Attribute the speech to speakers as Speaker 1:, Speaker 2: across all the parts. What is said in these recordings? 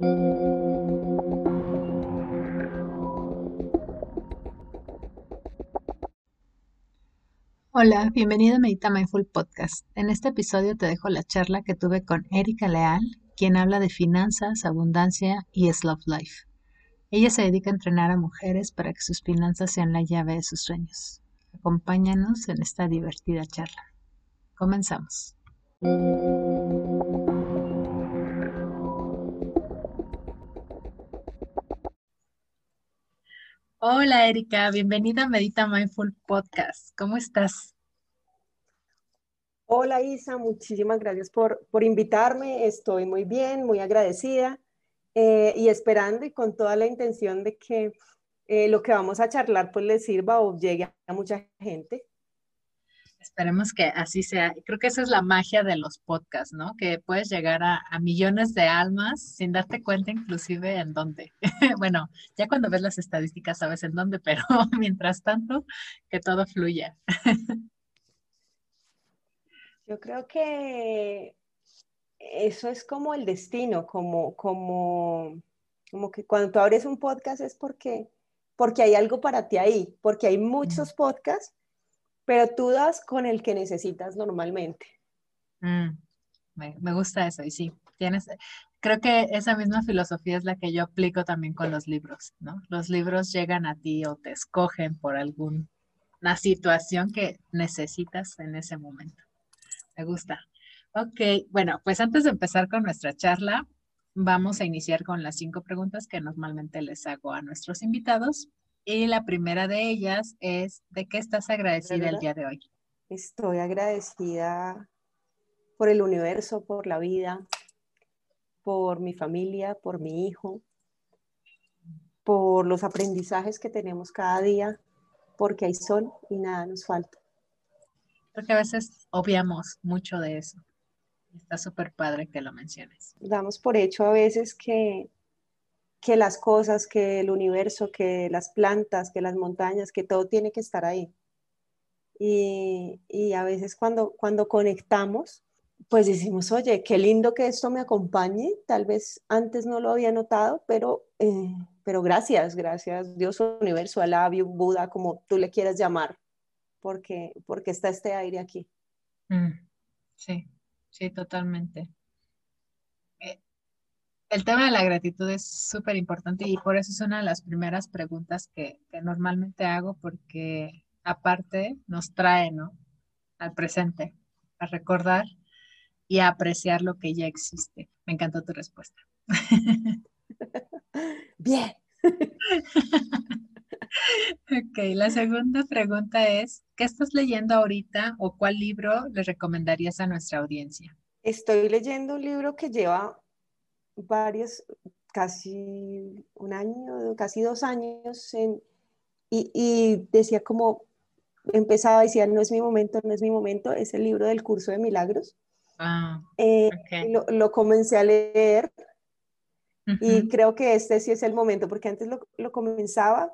Speaker 1: Hola, bienvenido a Medita Mindful Podcast. En este episodio te dejo la charla que tuve con Erika Leal, quien habla de finanzas, abundancia y Love Life. Ella se dedica a entrenar a mujeres para que sus finanzas sean la llave de sus sueños. Acompáñanos en esta divertida charla. Comenzamos. Hola Erika, bienvenida a Medita Mindful Podcast. ¿Cómo estás?
Speaker 2: Hola Isa, muchísimas gracias por, por invitarme. Estoy muy bien, muy agradecida eh, y esperando y con toda la intención de que eh, lo que vamos a charlar pues le sirva o llegue a mucha gente.
Speaker 1: Esperemos que así sea. Creo que esa es la magia de los podcasts, ¿no? Que puedes llegar a, millones de almas sin darte cuenta inclusive en dónde. bueno, ya cuando ves las estadísticas sabes en dónde, pero mientras tanto, que todo fluya.
Speaker 2: Yo creo que eso es como el destino, como, como, como que cuando tú abres un podcast es porque, porque hay algo para ti ahí, porque hay muchos podcasts pero tú das con el que necesitas normalmente.
Speaker 1: Mm, me, gusta eso y sí, tienes, creo que esa misma filosofía es la que yo aplico también con los libros, ¿no? Los libros llegan a ti o te escogen por alguna situación que necesitas en ese momento. Me gusta. Ok, bueno, pues antes de empezar con nuestra charla, vamos a iniciar con las cinco preguntas que normalmente les hago a nuestros invitados y la primera de ellas es, ¿de qué estás agradecida el día de hoy?
Speaker 2: Estoy agradecida por el universo, por la vida, por mi familia, por mi hijo, por los aprendizajes que tenemos cada día, porque hay sol y nada nos falta.
Speaker 1: Creo que a veces obviamos mucho de eso. Está súper padre que lo menciones.
Speaker 2: Damos por hecho a veces que que las cosas, que el universo, que las plantas, que las montañas, que todo tiene que estar ahí. Y, a veces cuando, cuando conectamos, pues decimos, oye, qué lindo que esto me acompañe. Tal vez antes no lo había notado, pero, eh, pero gracias, gracias Dios, universo, Alá, Buda, como tú le quieras llamar, porque, porque está este aire aquí.
Speaker 1: Mm, sí, sí, totalmente el tema de la gratitud es súper importante y por eso es una de las primeras preguntas que, normalmente hago porque aparte nos trae ¿no? al presente, a recordar y a apreciar lo que ya existe. Me encantó tu respuesta.
Speaker 2: Bien.
Speaker 1: ok, la segunda pregunta es, ¿qué estás leyendo ahorita o cuál libro le recomendarías a nuestra audiencia?
Speaker 2: Estoy leyendo un libro que lleva varios, casi un año, casi dos años, y, decía como, empezaba, decía, no es mi momento, no es mi momento, es el libro del curso de milagros. Ah, eh, lo, comencé a leer y creo que este sí es el momento, porque antes lo, comenzaba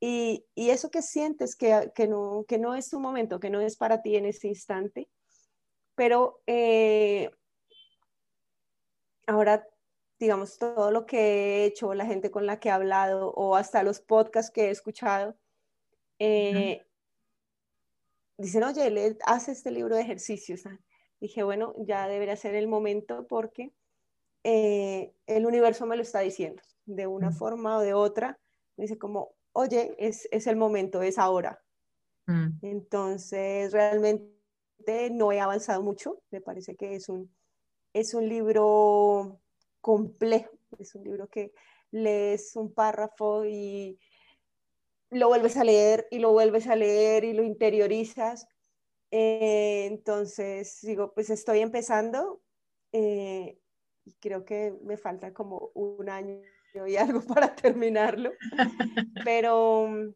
Speaker 2: y, eso que sientes que, que, no, que no es tu momento, que no es para ti en ese instante, pero eh, ahora digamos, todo lo que he hecho, la gente con la que he hablado o hasta los podcasts que he escuchado, eh, dicen, oye, le, haz este libro de ejercicios. Dije, bueno, ya debería ser el momento porque eh, el universo me lo está diciendo, de una forma o de otra. Me dice como, oye, es, es el momento, es ahora. Mm. Entonces, realmente no he avanzado mucho. Me parece que es un, es un libro complejo. Es un libro que lees un párrafo y lo vuelves a leer y lo vuelves a leer y lo interiorizas. Eh, entonces, digo, pues estoy empezando eh, y creo que me falta como un año y algo para terminarlo, pero,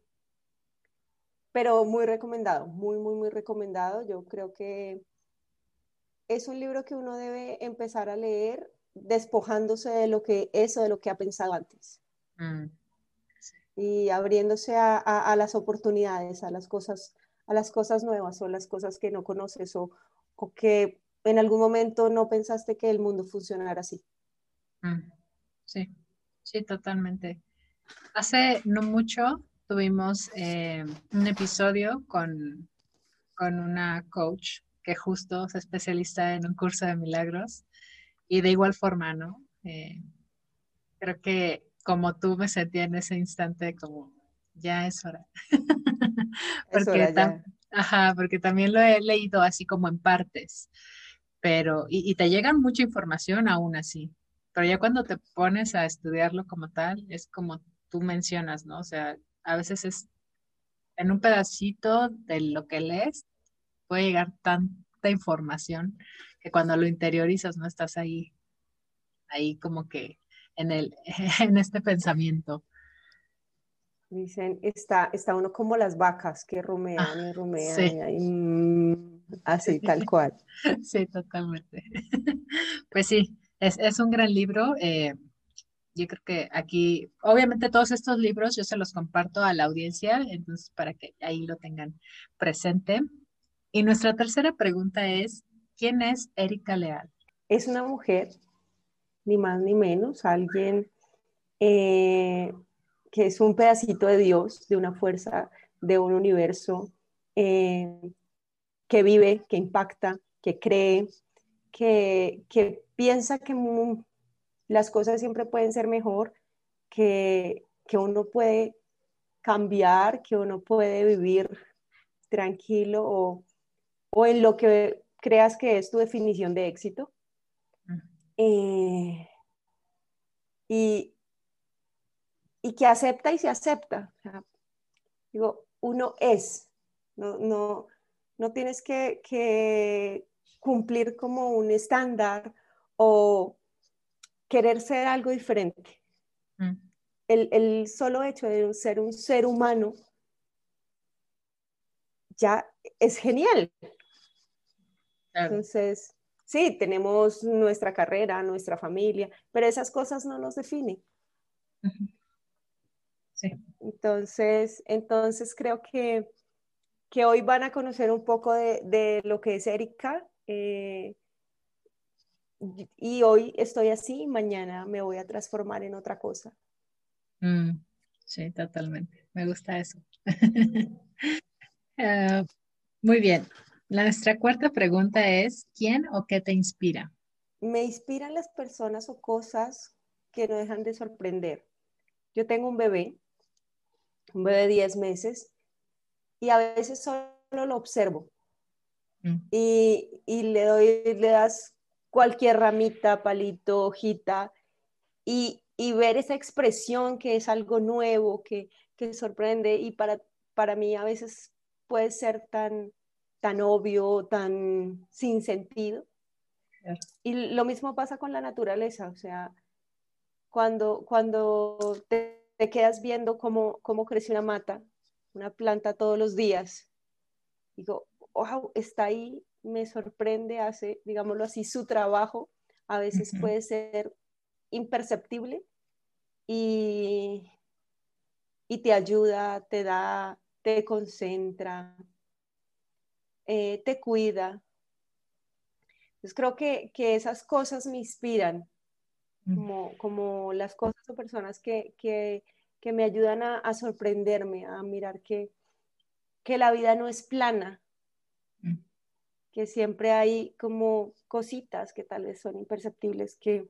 Speaker 2: pero muy recomendado, muy, muy, muy recomendado. Yo creo que es un libro que uno debe empezar a leer despojándose de lo que es o de lo que ha pensado antes. Mm. Y abriéndose a, las oportunidades, a las cosas, a las cosas nuevas o las cosas que no conoces o, que en algún momento no pensaste que el mundo funcionara así.
Speaker 1: Mm. Sí, sí, totalmente. Hace no mucho tuvimos eh, un episodio con, con una coach que justo se especializa en un curso de milagros y de igual forma, ¿no? Eh, creo que como tú me sentí en ese instante como ya es hora. porque, Ajá, porque también lo he leído así como en partes, pero y, y te llega mucha información aún así, pero ya cuando te pones a estudiarlo como tal, es como tú mencionas, ¿no? O sea, a veces es en un pedacito de lo que lees, puede llegar tanta información que cuando lo interiorizas no estás ahí, ahí como que en, el, en este pensamiento.
Speaker 2: Dicen, está, está uno como las vacas que rumean y rumean y mm, así, tal cual.
Speaker 1: Sí, totalmente. Pues sí, es, es un gran libro. Eh, yo creo que aquí, obviamente todos estos libros yo se los comparto a la audiencia, entonces para que ahí lo tengan presente. Y nuestra tercera pregunta es, ¿quién es Erika Leal?
Speaker 2: Es una mujer, ni más ni menos, alguien eh, que es un pedacito de Dios, de una fuerza, de un universo eh, que vive, que impacta, que cree, que, que piensa que las cosas siempre pueden ser mejor, que, que uno puede cambiar, que uno puede vivir tranquilo o, o, en lo que creas que es tu definición de éxito. Eh, y, y, que acepta y se acepta. digo, uno es, no, no, no tienes que, que, cumplir como un estándar o querer ser algo diferente. Mm. El, solo hecho de ser un ser humano ya es genial. Entonces, sí, tenemos nuestra carrera, nuestra familia, pero esas cosas no nos definen. Sí. Entonces, entonces creo que, que, hoy van a conocer un poco de, lo que es Erika. Eh, y hoy estoy así, mañana me voy a transformar en otra cosa.
Speaker 1: Mm, sí, totalmente. Me gusta eso. Ah, muy bien. Nuestra cuarta pregunta es, ¿quién o qué te inspira?
Speaker 2: Me inspiran las personas o cosas que no dejan de sorprender. Yo tengo un bebé, un bebé de 10 meses, y a veces solo lo observo. Mm. Y, y, le doy, le das cualquier ramita, palito, hojita, y, ver esa expresión que es algo nuevo, que, sorprende, y para, para mí a veces puede ser tan, tan obvio, tan sin sentido. Y lo mismo pasa con la naturaleza, o sea, cuando, cuando te, quedas viendo cómo, cómo crece una mata, una planta todos los días, digo, wow, está ahí me sorprende, hace, digámoslo así, su trabajo a veces puede ser imperceptible y, y, te ayuda, te da, te concentra, eh, te cuida. Entonces creo que, que, esas cosas me inspiran, mm. como, como las cosas o personas que, que, que me ayudan a, a, sorprenderme, a mirar que, que la vida no es plana, que siempre hay como cositas que tal vez son imperceptibles que,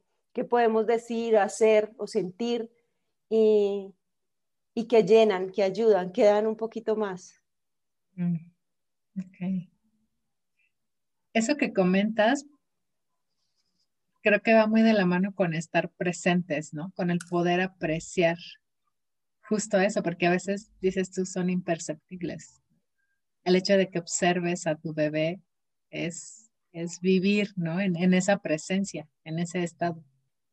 Speaker 2: podemos decir, hacer o sentir y, que llenan, que ayudan, que dan un poquito más. Mm,
Speaker 1: Eso que comentas, creo que va muy de la mano con estar presentes, ¿no? Con el poder apreciar justo eso, porque a veces dices tú son imperceptibles. El hecho de que observes a tu bebé es, es vivir, ¿no? En, esa presencia, en ese estado.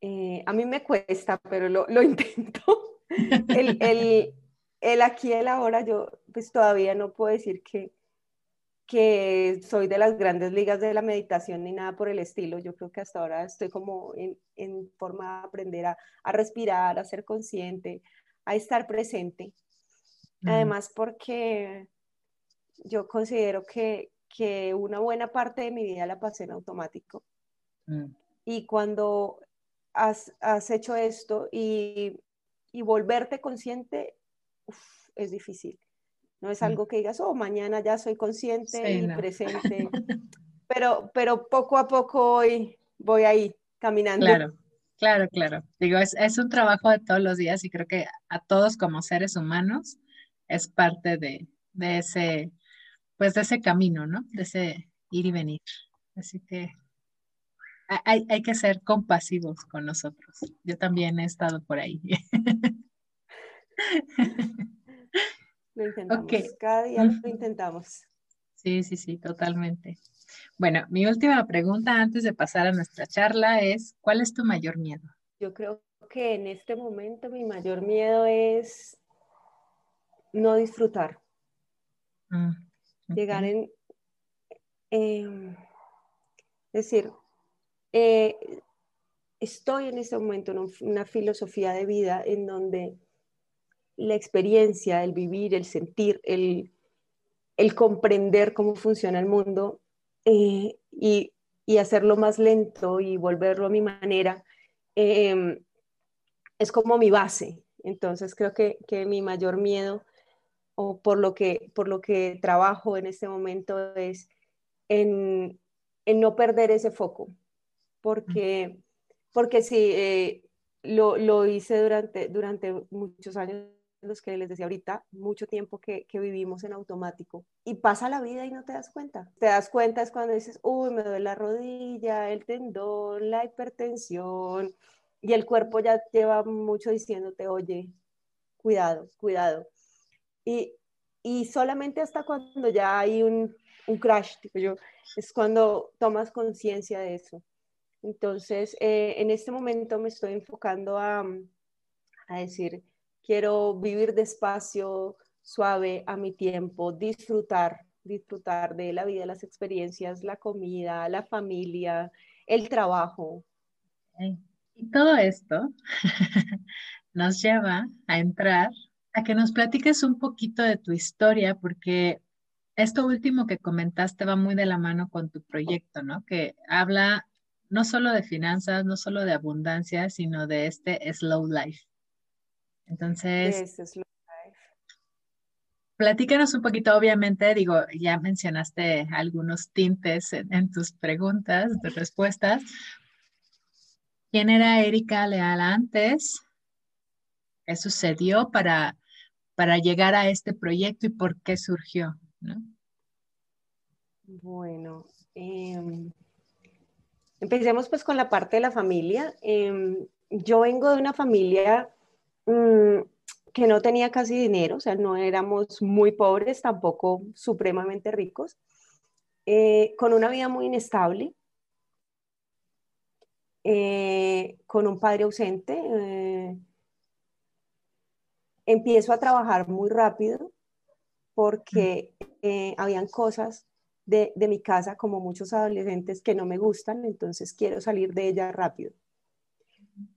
Speaker 2: Eh, a mí me cuesta, pero lo, lo intento. el, el, el, aquí, el ahora, yo pues todavía no puedo decir que, que soy de las grandes ligas de la meditación ni nada por el estilo. Yo creo que hasta ahora estoy como en, en forma de aprender a, a, respirar, a ser consciente, a estar presente. Además, porque yo considero que, que una buena parte de mi vida la pasé en automático. Mm. Y cuando has, hecho esto y, volverte consciente es difícil. No es algo que digas, oh, mañana ya soy consciente y presente. Pero, pero poco a poco hoy voy ahí caminando.
Speaker 1: Claro, claro, claro. Digo, es, es un trabajo de todos los días y creo que a todos como seres humanos es parte de, de ese, pues de ese camino, ¿no? De ese ir y venir. Así que hay, hay que ser compasivos con nosotros. Yo también he estado por ahí.
Speaker 2: Lo intentamos. Cada día lo intentamos.
Speaker 1: Sí, sí, sí, totalmente. Bueno, mi última pregunta antes de pasar a nuestra charla es, ¿cuál es tu mayor miedo?
Speaker 2: Yo creo que en este momento mi mayor miedo es no disfrutar. Mm, Llegar en... es decir, eh, estoy en este momento en una filosofía de vida en donde la experiencia, el vivir, el sentir, el, comprender cómo funciona el mundo eh, y, hacerlo más lento y volverlo a mi manera, em, es como mi base. Entonces creo que, que, mi mayor miedo o por lo, que, por lo que trabajo en este momento es en, no perder ese foco, porque, porque sí, eh, lo, lo, hice durante, durante muchos años los que les decía ahorita, mucho tiempo que, que, vivimos en automático y pasa la vida y no te das cuenta. Te das cuenta es cuando dices, uy, me duele la rodilla, el tendón, la hipertensión y el cuerpo ya lleva mucho diciéndote, oye, cuidado, cuidado. Y, y solamente hasta cuando ya hay un, un crash, tipo yo, es cuando tomas conciencia de eso. Entonces, eh, en este momento me estoy enfocando a, a decir, quiero vivir despacio, suave, a mi tiempo, disfrutar, disfrutar de la vida, las experiencias, la comida, la familia, el trabajo.
Speaker 1: Y todo esto nos lleva a entrar a que nos platiques un poquito de tu historia, porque esto último que comentaste va muy de la mano con tu proyecto, ¿no? Que habla no solo de finanzas, no solo de abundancia, sino de este slow life. Entonces, platícanos un poquito, obviamente, digo, ya mencionaste algunos tintes en, tus preguntas, tus respuestas. ¿Quién era Erika Leal antes? ¿Qué sucedió para, para llegar a este proyecto y por qué surgió?
Speaker 2: Bueno, em, empecemos pues con la parte de la familia. Em, yo vengo de una familia Mm, que no tenía casi dinero, o sea, no éramos muy pobres, tampoco supremamente ricos, eh, con una vida muy inestable, eh, con un padre ausente. Eh, empiezo a trabajar muy rápido porque habían cosas de, de mi casa, como muchos adolescentes, que no me gustan, entonces quiero salir de ella rápido.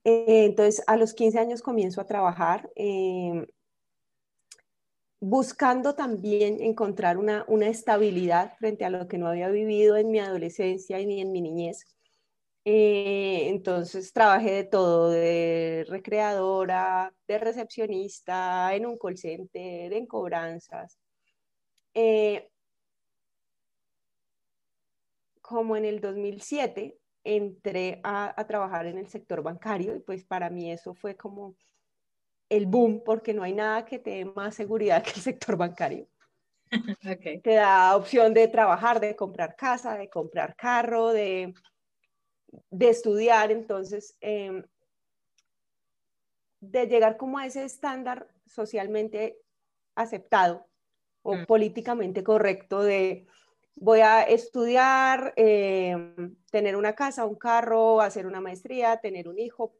Speaker 2: Eh, entonces, a los 15 años comienzo a trabajar, eh, buscando también encontrar una, estabilidad frente a lo que no había vivido en mi adolescencia ni en mi niñez. Eh, entonces, trabajé de todo, de recreadora, de recepcionista, en un call center, en cobranzas. como en el 2007 entré a, trabajar en el sector bancario y pues para mí eso fue como el boom porque no hay nada que te dé más seguridad que el sector bancario. Te da opción de trabajar, de comprar casa, de comprar carro, de, de estudiar, entonces em, de llegar como a ese estándar socialmente aceptado o mm. políticamente correcto de voy a estudiar, eh, tener una casa, un carro, hacer una maestría, tener un hijo,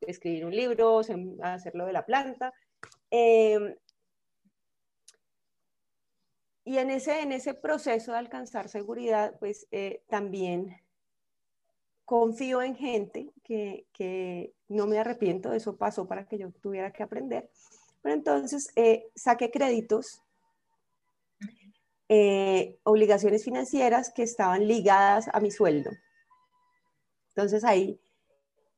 Speaker 2: escribir un libro, hacerlo de la planta. Eh, y en ese, en ese proceso de alcanzar seguridad, pues eh, también confío en gente que, que, no me arrepiento, eso pasó para que yo tuviera que aprender. Pero entonces saqué créditos eh, obligaciones financieras que estaban ligadas a mi sueldo. Entonces ahí,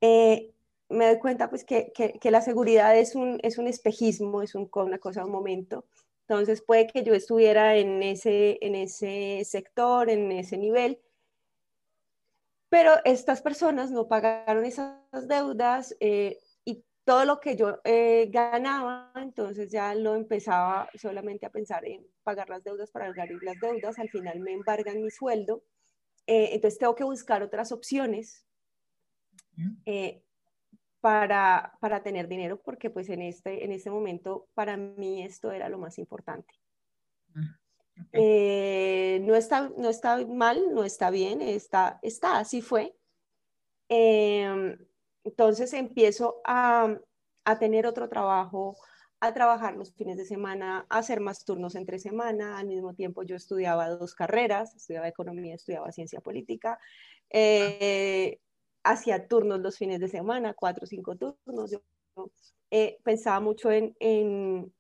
Speaker 2: eh, me doy cuenta pues que, que, la seguridad es un, es un espejismo, es un, una cosa de un momento. Entonces puede que yo estuviera en ese, en ese sector, en ese nivel, pero estas personas no pagaron esas deudas eh, todo lo que yo eh, ganaba, entonces ya lo empezaba solamente a pensar en pagar las deudas para pagar las deudas, al final me embargan mi sueldo, eh, entonces tengo que buscar otras opciones para, para, tener dinero, porque pues en este, en este momento para mí esto era lo más importante. Eh, no, está, no está mal, no está bien, está, está así fue. Em, entonces empiezo a, a, tener otro trabajo, a trabajar los fines de semana, a hacer más turnos entre semana. Al mismo tiempo yo estudiaba dos carreras, estudiaba economía, estudiaba ciencia política. Eh, hacía turnos los fines de semana, cuatro o cinco turnos. Yo eh, pensaba mucho en, en,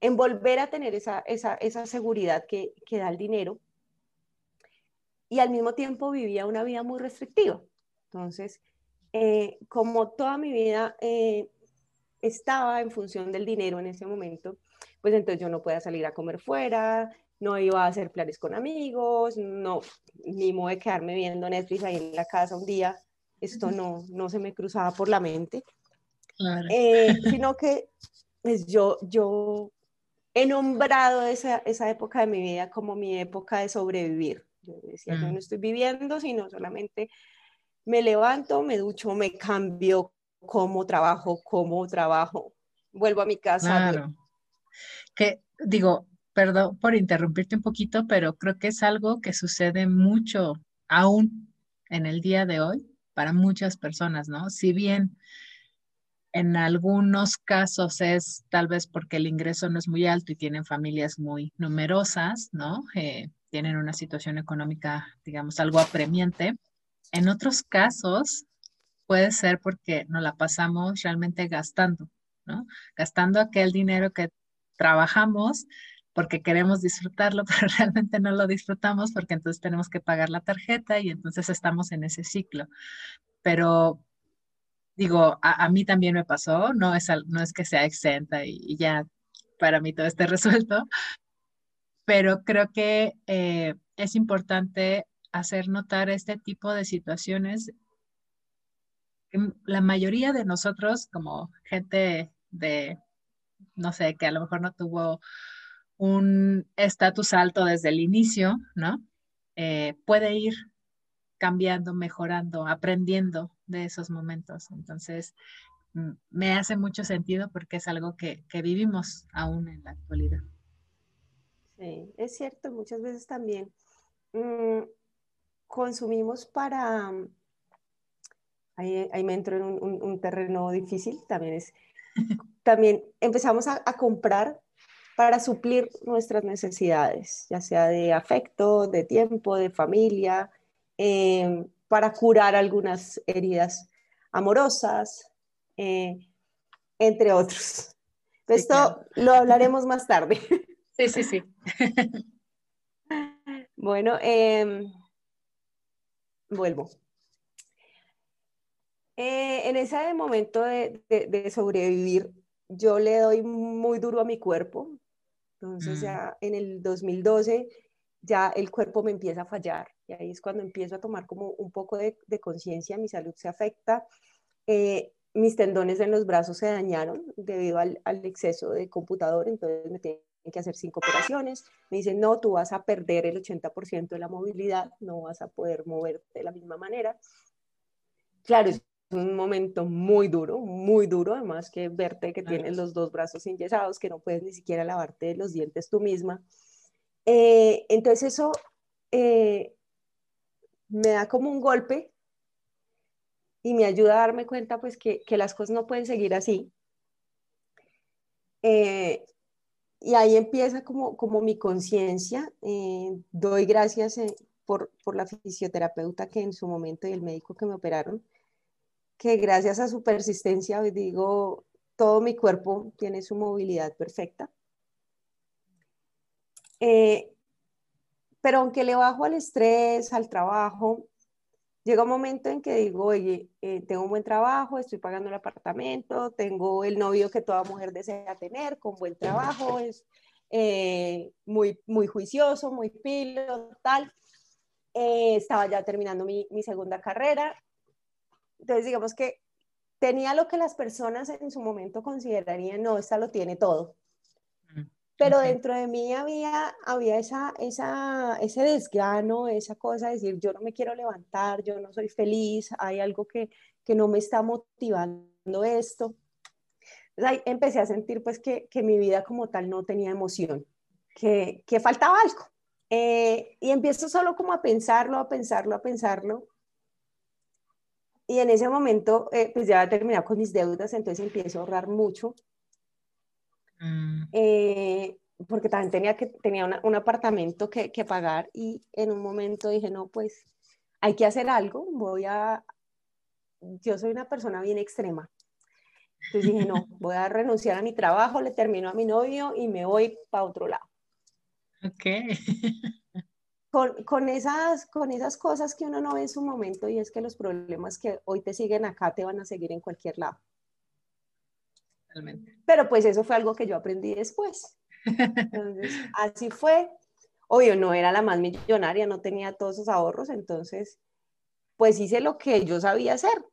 Speaker 2: en, volver a tener esa, esa, esa seguridad que, que, da el dinero. Y al mismo tiempo vivía una vida muy restrictiva. Entonces, eh, como toda mi vida eh, estaba en función del dinero en ese momento, pues entonces yo no podía salir a comer fuera, no iba a hacer planes con amigos, no, ni modo de quedarme viendo Netflix ahí en la casa un día, esto no, no se me cruzaba por la mente, eh, sino que pues yo, yo he nombrado esa, esa, época de mi vida como mi época de sobrevivir. Yo decía, yo no mm. estoy viviendo, sino solamente me levanto, me ducho, me cambio, como trabajo, como trabajo, vuelvo a mi casa.
Speaker 1: Claro. Que digo, perdón por interrumpirte un poquito, pero creo que es algo que sucede mucho aún en el día de hoy para muchas personas, ¿no? Si bien en algunos casos es tal vez porque el ingreso no es muy alto y tienen familias muy numerosas, ¿no? Eh, tienen una situación económica, digamos, algo apremiante. En otros casos puede ser porque nos la pasamos realmente gastando, ¿no? Gastando aquel dinero que trabajamos porque queremos disfrutarlo, pero realmente no lo disfrutamos porque entonces tenemos que pagar la tarjeta y entonces estamos en ese ciclo. Pero digo, a, mí también me pasó, no es, no es que sea exenta y, ya para mí todo esté resuelto, pero creo que eh, es importante hacer notar este tipo de situaciones. La mayoría de nosotros, como gente de, no sé, que a lo mejor no tuvo un estatus alto desde el inicio, ¿no? Eh, puede ir cambiando, mejorando, aprendiendo de esos momentos. Entonces, me hace mucho sentido porque es algo que, vivimos aún en la actualidad.
Speaker 2: Sí, es cierto, muchas veces también mm, consumimos para, ahí, me entro en un, terreno difícil, también es, también empezamos a comprar para suplir nuestras necesidades, ya sea de afecto, de tiempo, de familia, eh, para curar algunas heridas amorosas, eh, entre otros. Esto lo hablaremos más tarde.
Speaker 1: Sí, sí, sí.
Speaker 2: bueno, em, vuelvo. Eh, en ese momento de, de, sobrevivir, yo le doy muy duro a mi cuerpo, entonces mm. ya en el 2012 ya el cuerpo me empieza a fallar y ahí es cuando empiezo a tomar como un poco de, conciencia, mi salud se afecta. Eh, mis tendones en los brazos se dañaron debido al, exceso de computador, entonces me tienen que hacer cinco operaciones. Me dicen, no, tú vas a perder el 80% de la movilidad, no vas a poder moverte de la misma manera. Claro, un momento muy duro, muy duro, además que verte que tienes los dos brazos enyesados, que no puedes ni siquiera lavarte los dientes tú misma. Eh, entonces eso eh, me da como un golpe y me ayuda a darme cuenta pues que, que las cosas no pueden seguir así. Eh, y ahí empieza como, como mi conciencia. doy gracias por, por la fisioterapeuta que en su momento y el médico que me operaron que gracias a su persistencia, hoy digo, todo mi cuerpo tiene su movilidad perfecta. Eh, pero aunque le bajo al estrés, al trabajo, llega un momento en que digo, oye, eh, tengo un buen trabajo, estoy pagando el apartamento, tengo el novio que toda mujer desea tener, con buen trabajo, es eh, muy, muy juicioso, muy pilo, tal. Eh, estaba ya terminando mi, mi segunda carrera. Entonces, digamos que tenía lo que las personas en su momento considerarían, no, esta lo tiene todo. Pero dentro de mí había, había esa, esa, ese desgano, esa cosa de decir, yo no me quiero levantar, yo no soy feliz, hay algo que, que no me está motivando esto. Entonces ahí empecé a sentir pues que, que mi vida como tal no tenía emoción, que, que faltaba algo. Eh, y empiezo solo como a pensarlo, a pensarlo, a pensarlo. Y en ese momento, eh, pues ya he terminado con mis deudas, entonces empiezo a ahorrar mucho. Mm. Eh, porque también tenía, que, tenía un apartamento que, que, pagar y en un momento dije, no, pues hay que hacer algo, voy a... Yo soy una persona bien extrema. Entonces dije, no, voy a renunciar a mi trabajo, le termino a mi novio y me voy para otro lado.
Speaker 1: Ok.
Speaker 2: Con, con, esas, con esas cosas que uno no ve en su momento y es que los problemas que hoy te siguen acá te van a seguir en cualquier lado. Pero pues eso fue algo que yo aprendí después. Entonces, así fue. Obvio, no era la más millonaria, no tenía todos esos ahorros, entonces, pues hice lo que yo sabía hacer.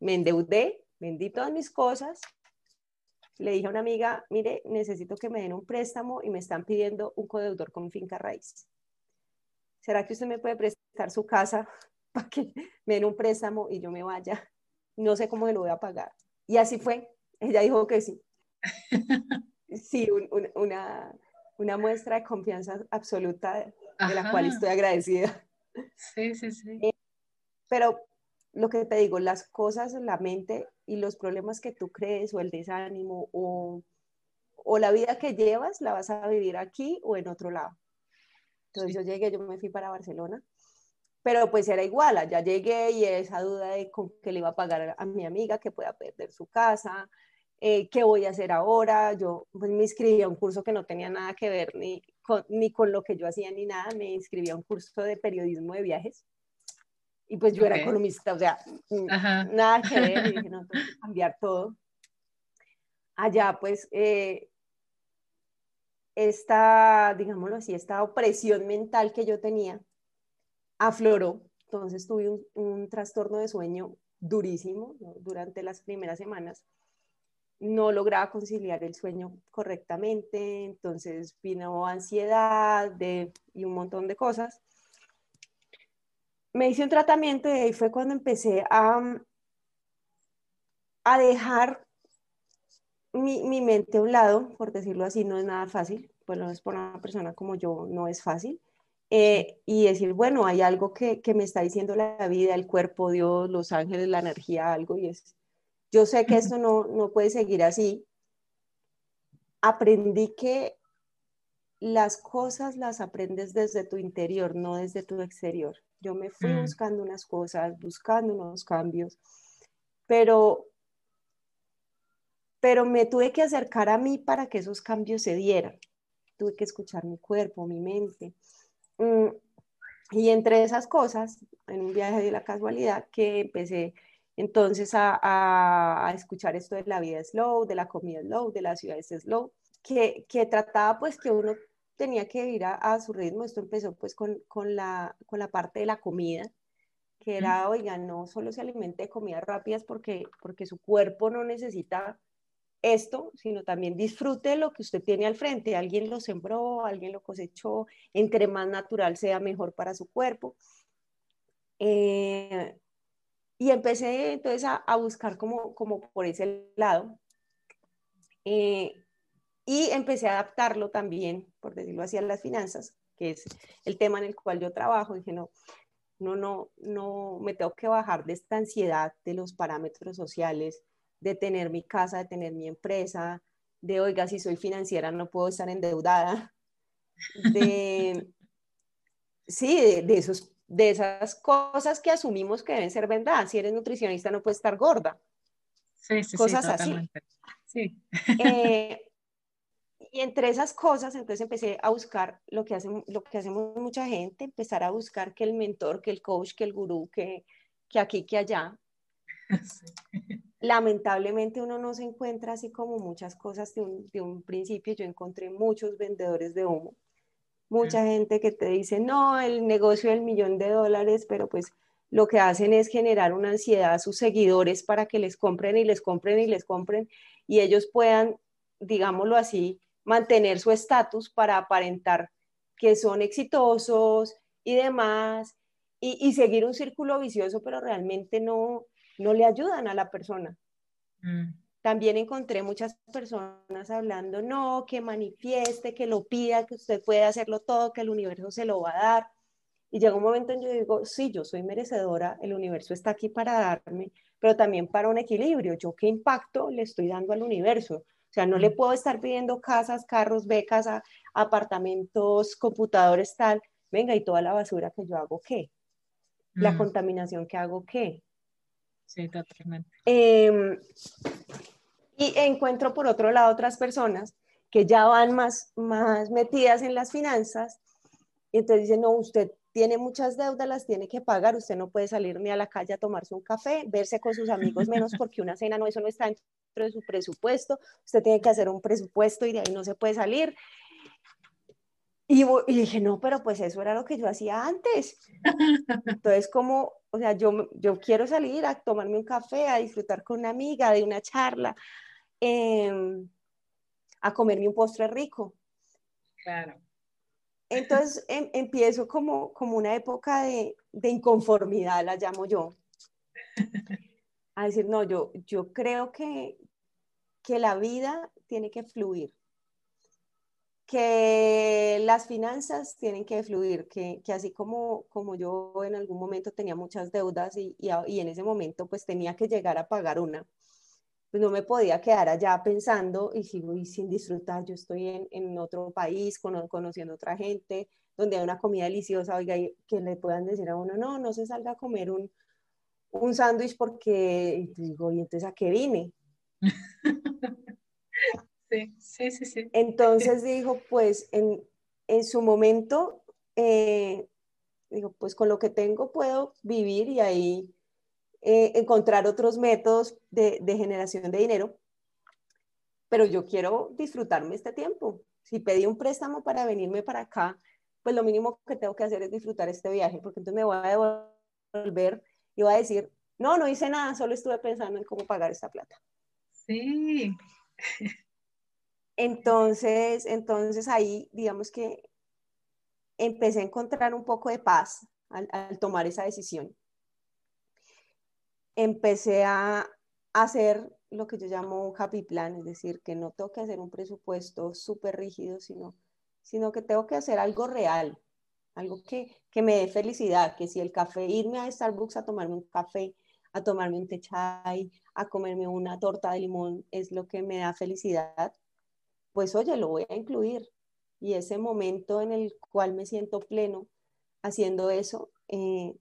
Speaker 2: Me endeudé, vendí todas mis cosas le dije a una amiga, mire, necesito que me den un préstamo y me están pidiendo un codeudor con finca raíz. ¿Será que usted me puede prestar su casa para que me den un préstamo y yo me vaya? No sé cómo me lo voy a pagar. Y así fue. Ella dijo que sí. Sí, una, una muestra de confianza absoluta de la cual estoy agradecida.
Speaker 1: Sí, sí, sí.
Speaker 2: Eh, pero lo que te digo, las cosas la mente y los problemas que tú crees o el desánimo o, o la vida que llevas la vas a vivir aquí o en otro lado. Entonces yo llegué, yo me fui para Barcelona, pero pues era igual, allá llegué y esa duda de con qué le iba a pagar a mi amiga que pueda perder su casa, eh, qué voy a hacer ahora, yo pues, me inscribí a un curso que no tenía nada que ver ni con, ni con lo que yo hacía ni nada, me inscribí a un curso de periodismo de viajes y pues yo era economista, o sea, nada que ver, y dije, no, tengo que cambiar todo. Allá, pues, eh, esta, digámoslo así, esta opresión mental que yo tenía afloró. Entonces tuve un, un trastorno de sueño durísimo durante las primeras semanas. No lograba conciliar el sueño correctamente, entonces vino ansiedad de, y un montón de cosas me hice un tratamiento y ahí fue cuando empecé a, a dejar mi, mi, mente a un lado, por decirlo así, no es nada fácil, pues no es por una persona como yo, no es fácil. Eh, y decir, bueno, hay algo que, que, me está diciendo la vida, el cuerpo, Dios, los ángeles, la energía, algo, y es, yo sé que esto no, no puede seguir así. Aprendí que las cosas las aprendes desde tu interior, no desde tu exterior. Yo me fui mm. buscando unas cosas, buscando unos cambios, pero, pero me tuve que acercar a mí para que esos cambios se dieran. Tuve que escuchar mi cuerpo, mi mente. Mm, y entre esas cosas, en un viaje de la casualidad, que empecé entonces a, a, escuchar esto de la vida slow, de la comida slow, de las ciudades slow, que, que trataba pues que uno tenía que ir a, su ritmo. Esto empezó pues con, con, la, con la parte de la comida, que era, oiga, no solo se alimente de comidas rápidas porque, porque su cuerpo no necesita esto, sino también disfrute lo que usted tiene al frente. Alguien lo sembró, alguien lo cosechó, entre más natural sea, mejor para su cuerpo. Eh, y empecé entonces a, a, buscar como, como por ese lado. Eh, y empecé a adaptarlo también, por decirlo así, a las finanzas, que es el tema en el cual yo trabajo. Dije, no, no, no, no, me tengo que bajar de esta ansiedad de los parámetros sociales, de tener mi casa, de tener mi empresa, de, oiga, si soy financiera no puedo estar endeudada, de, sí, de, esos, de esas cosas que asumimos que deben ser verdad. Si eres nutricionista no puedes estar gorda.
Speaker 1: Sí, sí,
Speaker 2: cosas
Speaker 1: sí,
Speaker 2: así.
Speaker 1: Sí.
Speaker 2: Eh, y entre esas cosas, entonces empecé a buscar lo que, hacen, lo que hacemos mucha gente, empezar a buscar que el mentor, que el coach, que el gurú, que, que aquí que allá. Lamentablemente uno no se encuentra así como muchas cosas de un, de un principio. Yo encontré muchos vendedores de humo, mucha gente que te dice, no, el negocio del millón de dólares, pero pues lo que hacen es generar una ansiedad a sus seguidores para que les compren y les compren y les compren y ellos puedan, digámoslo así, mantener su estatus para aparentar que son exitosos y demás y, seguir un círculo vicioso, pero realmente no, no le ayudan a la persona. Mm. También encontré muchas personas hablando, no, que manifieste, que lo pida, que usted puede hacerlo todo, que el universo se lo va a dar. Y llega un momento en que yo digo, sí, yo soy merecedora, el universo está aquí para darme, pero también para un equilibrio. ¿Yo qué impacto le estoy dando al universo? O sea, no le puedo estar pidiendo casas, carros, becas, apartamentos, computadores, tal. Venga, y toda la basura que yo hago, ¿qué? La mm. contaminación que hago, ¿qué?
Speaker 1: Sí, totalmente.
Speaker 2: Em, y encuentro por otro lado otras personas que ya van más, más metidas en las finanzas y entonces dicen, no, usted tiene muchas deudas, las tiene que pagar, usted no puede salir ni a la calle a tomarse un café, verse con sus amigos menos porque una cena no, eso no está dentro de su presupuesto, usted tiene que hacer un presupuesto y de ahí no se puede salir. Y, y dije, no, pero pues eso era lo que yo hacía antes. Entonces, como, o sea, yo, yo quiero salir a tomarme un café, a disfrutar con una amiga de una charla, em, a comerme un postre rico.
Speaker 1: Claro.
Speaker 2: Entonces em, empiezo como, como una época de, de, inconformidad, la llamo yo. A decir, no, yo, yo creo que, que la vida tiene que fluir, que las finanzas tienen que fluir, que, que así como, como yo en algún momento tenía muchas deudas y, y, y en ese momento pues tenía que llegar a pagar una pues no me podía quedar allá pensando y sigo sin disfrutar. Yo estoy en, en otro país, con, conociendo otra gente, donde hay una comida deliciosa, oiga, que le puedan decir a uno, no, no se salga a comer un, un sándwich porque, digo, ¿y entonces a qué vine?
Speaker 1: Sí, sí, sí, sí.
Speaker 2: Entonces dijo, pues en, en su momento, eh, digo, pues con lo que tengo puedo vivir y ahí eh, encontrar otros métodos de, generación de dinero, pero yo quiero disfrutarme este tiempo. Si pedí un préstamo para venirme para acá, pues lo mínimo que tengo que hacer es disfrutar este viaje, porque entonces me voy a devolver y voy a decir, no, no hice nada, solo estuve pensando en cómo pagar esta plata.
Speaker 1: Sí.
Speaker 2: Entonces, entonces ahí, digamos que empecé a encontrar un poco de paz al tomar esa decisión empecé a hacer lo que yo llamo un happy plan, es decir, que no tengo que hacer un presupuesto súper rígido, sino, sino que tengo que hacer algo real, algo que, que me dé felicidad, que si el café, irme a Starbucks a tomarme un café, a tomarme un té chai, a comerme una torta de limón es lo que me da felicidad, pues oye, lo voy a incluir. Y ese momento en el cual me siento pleno haciendo eso, eh,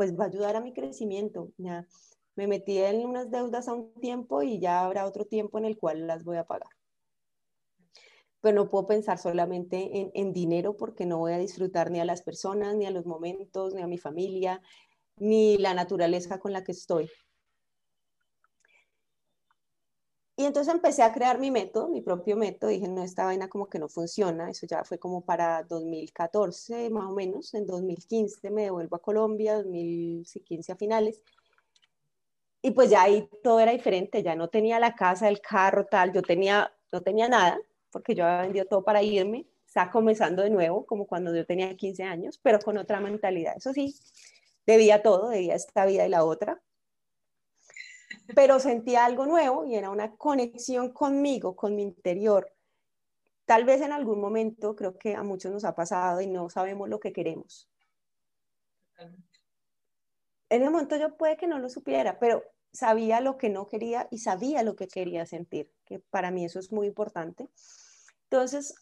Speaker 2: pues va a ayudar a mi crecimiento. Ya me metí en unas deudas a un tiempo y ya habrá otro tiempo en el cual las voy a pagar. Pero no puedo pensar solamente en, en dinero porque no voy a disfrutar ni a las personas, ni a los momentos, ni a mi familia, ni la naturaleza con la que estoy. Y entonces empecé a crear mi método, mi propio método. Dije, no, esta vaina como que no funciona. Eso ya fue como para 2014, más o menos. En 2015 me devuelvo a Colombia, 2015 a finales. Y pues ya ahí todo era diferente. Ya no tenía la casa, el carro, tal. Yo tenía, no tenía nada, porque yo había vendido todo para irme. Estaba comenzando de nuevo, como cuando yo tenía 15 años, pero con otra mentalidad. Eso sí, debía todo, debía esta vida y la otra pero sentía algo nuevo y era una conexión conmigo, con mi interior. Tal vez en algún momento, creo que a muchos nos ha pasado y no sabemos lo que queremos. En el momento yo puede que no lo supiera, pero sabía lo que no quería y sabía lo que quería sentir, que para mí eso es muy importante. Entonces,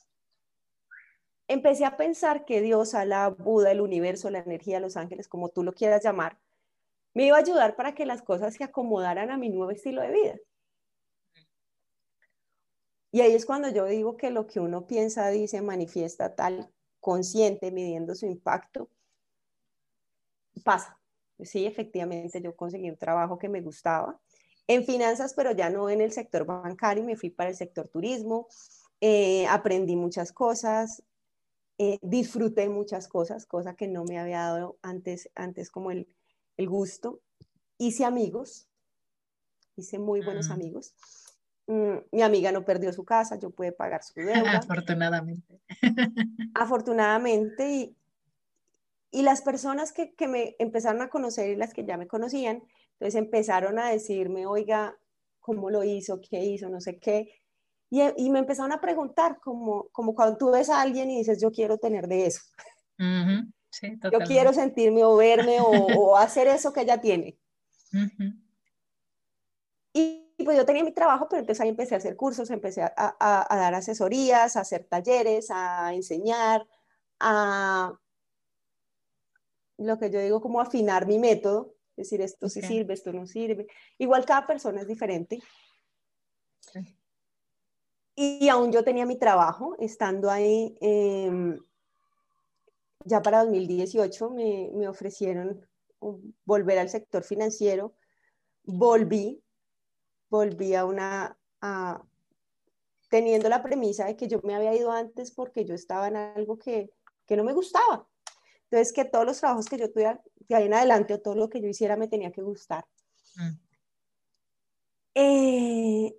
Speaker 2: empecé a pensar que Dios, la Buda, el universo, la energía, los ángeles, como tú lo quieras llamar, me iba a ayudar para que las cosas se acomodaran a mi nuevo estilo de vida. Y ahí es cuando yo digo que lo que uno piensa, dice, manifiesta tal consciente, midiendo su impacto, pasa. Sí, efectivamente, yo conseguí un trabajo que me gustaba en finanzas, pero ya no en el sector bancario, me fui para el sector turismo, eh, aprendí muchas cosas, eh, disfruté muchas cosas, cosa que no me había dado antes, antes como el, el gusto. Hice amigos, hice muy buenos mm. amigos. Mm, mi amiga no perdió su casa, yo pude pagar su deuda.
Speaker 1: Afortunadamente.
Speaker 2: Afortunadamente, y, y las personas que, que, me empezaron a conocer y las que ya me conocían, entonces empezaron a decirme, oiga, ¿cómo lo hizo? ¿Qué hizo? No sé qué. Y, y me empezaron a preguntar, como, como cuando tú ves a alguien y dices, yo quiero tener de eso. Sí, yo quiero sentirme o verme o, o, hacer eso que ella tiene. Y pues yo tenía mi trabajo, pero entonces ahí empecé a hacer cursos, empecé a, a, a dar asesorías, a hacer talleres, a enseñar, a lo que yo digo como afinar mi método, es decir, esto sí sirve, esto no sirve. Igual cada persona es diferente. Y aún yo tenía mi trabajo, estando ahí, em, ya para 2018 me, me ofrecieron volver al sector financiero, volví, volví a una, teniendo la premisa de que yo me había ido antes porque yo estaba en algo que, que no me gustaba. Entonces, que todos los trabajos que yo tuviera de ahí en adelante o todo lo que yo hiciera me tenía que gustar. Mm. Eh,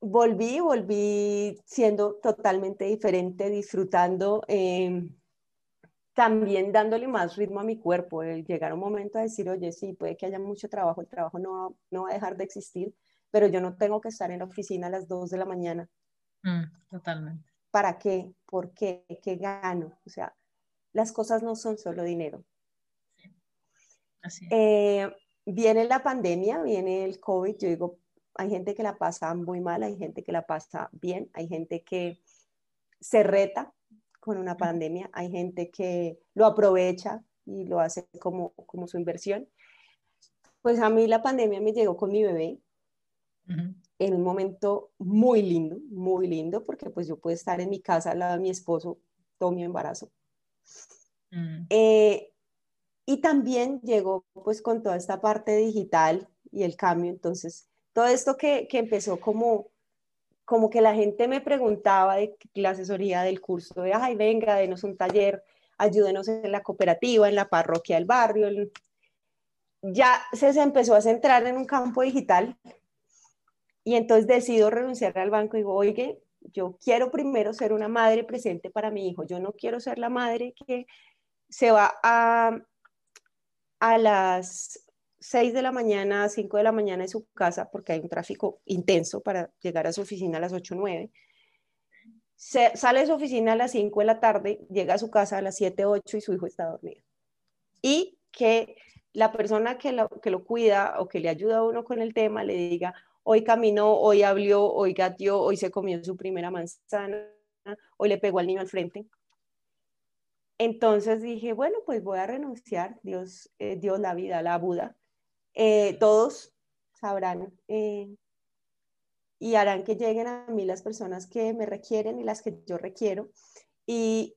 Speaker 2: volví, volví siendo totalmente diferente, disfrutando, em, también dándole más ritmo a mi cuerpo, el llegar un momento a decir, oye, sí, puede que haya mucho trabajo, el trabajo no, no va a dejar de existir, pero yo no tengo que estar en la oficina a las 2 de la mañana.
Speaker 1: Mm, totalmente.
Speaker 2: ¿Para qué? ¿Por qué? ¿Qué gano? O sea, las cosas no son solo dinero. Eh, viene la pandemia, viene el COVID, yo digo, hay gente que la pasa muy mal, hay gente que la pasa bien, hay gente que se reta con una pandemia, hay gente que lo aprovecha y lo hace como, como su inversión. Pues a mí la pandemia me llegó con mi bebé en un momento muy lindo, muy lindo, porque pues yo puedo estar en mi casa al lado de mi esposo todo mi embarazo. Mm. Eh, y también llegó pues con toda esta parte digital y el cambio, entonces todo esto que, que empezó como, como que la gente me preguntaba de la asesoría del curso, de, ay, venga, denos un taller, ayúdenos en la cooperativa, en la parroquia del barrio, ya se, empezó a centrar en un campo digital y entonces decido renunciar al banco y digo, oye, yo quiero primero ser una madre presente para mi hijo, yo no quiero ser la madre que se va a, a las 6 de la mañana, 5 de la mañana en su casa, porque hay un tráfico intenso para llegar a su oficina a las 8 o 9. sale de su oficina a las 5 de la tarde, llega a su casa a las 7, 8 y su hijo está dormido. Y que la persona que lo, que lo cuida o que le ayuda a uno con el tema le diga, hoy caminó, hoy habló, hoy gateó, hoy se comió su primera manzana, hoy le pegó al niño al frente. Entonces dije, bueno, pues voy a renunciar, Dios eh, dio la vida, la Buda. Eh, todos sabrán eh, y harán que lleguen a mí las personas que me requieren y las que yo requiero. Y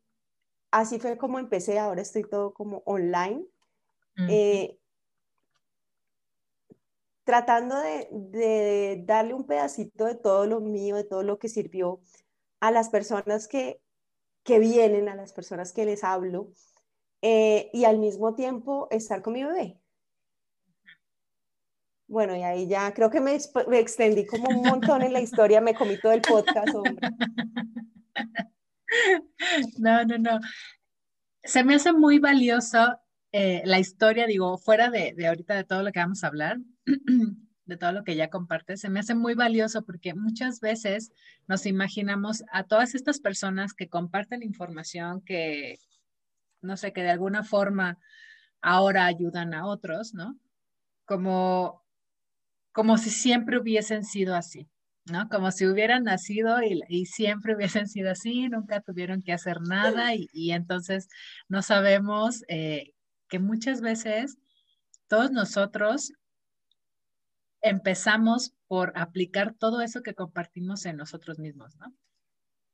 Speaker 2: así fue como empecé, ahora estoy todo como online, tratando de, de darle un pedacito de todo lo mío, de todo lo que sirvió a las personas que que vienen, a las personas que les hablo, eh, y al mismo tiempo estar con mi bebé. Bueno, y ahí ya creo que me, extendí como un montón en la historia, me comí todo el podcast.
Speaker 1: No, no, no. Se me hace muy valioso eh, la historia, digo, fuera de, de ahorita de todo lo que vamos a hablar, de todo lo que ya compartes, se me hace muy valioso porque muchas veces nos imaginamos a todas estas personas que comparten información que, no sé, que de alguna forma ahora ayudan a otros, ¿no? Como, como si siempre hubiesen sido así, ¿no? Como si hubieran nacido y, siempre hubiesen sido así, nunca tuvieron que hacer nada y, entonces no sabemos eh, que muchas veces todos nosotros empezamos por aplicar todo eso que compartimos en nosotros mismos, ¿no?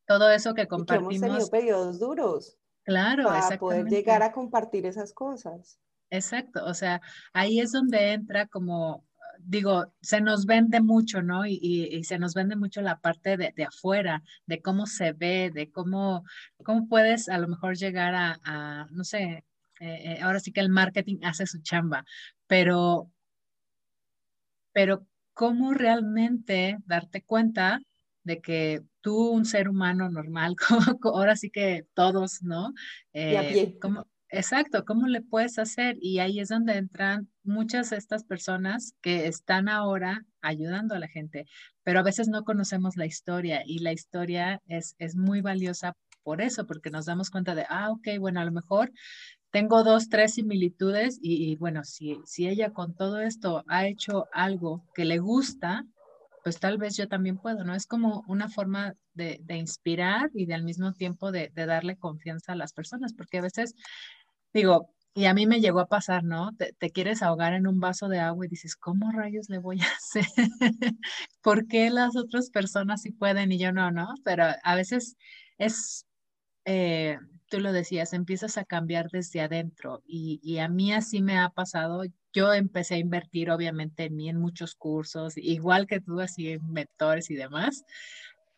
Speaker 1: Todo eso que compartimos.
Speaker 2: Y hemos tenido periodos duros.
Speaker 1: Claro,
Speaker 2: para poder llegar a compartir esas cosas.
Speaker 1: Exacto, o sea, ahí es donde entra como, digo, se nos vende mucho, ¿no? Y, se nos vende mucho la parte de, afuera, de cómo se ve, de cómo, cómo puedes a lo mejor llegar a, no sé, eh, eh, ahora sí que el marketing hace su chamba, pero, pero cómo realmente darte cuenta de que tú, un ser humano normal, ahora sí que todos, ¿no?
Speaker 2: Eh,
Speaker 1: exacto, ¿cómo le puedes hacer? Y ahí es donde entran muchas de estas personas que están ahora ayudando a la gente, pero a veces no conocemos la historia y la historia es, es muy valiosa por eso, porque nos damos cuenta de, ah, ok, bueno, a lo mejor tengo dos, tres similitudes y, bueno, si, si ella con todo esto ha hecho algo que le gusta, pues tal vez yo también puedo, ¿no? Es como una forma de, inspirar y de al mismo tiempo de, darle confianza a las personas, porque a veces, digo, y a mí me llegó a pasar, ¿no? Te, quieres ahogar en un vaso de agua y dices, ¿cómo rayos le voy a hacer? ¿Por qué las otras personas sí pueden y yo no, no? Pero a veces es eh, tú lo decías, empiezas a cambiar desde adentro y, a mí así me ha pasado. Yo empecé a invertir obviamente en mí en muchos cursos, igual que tú, así en mentores y demás.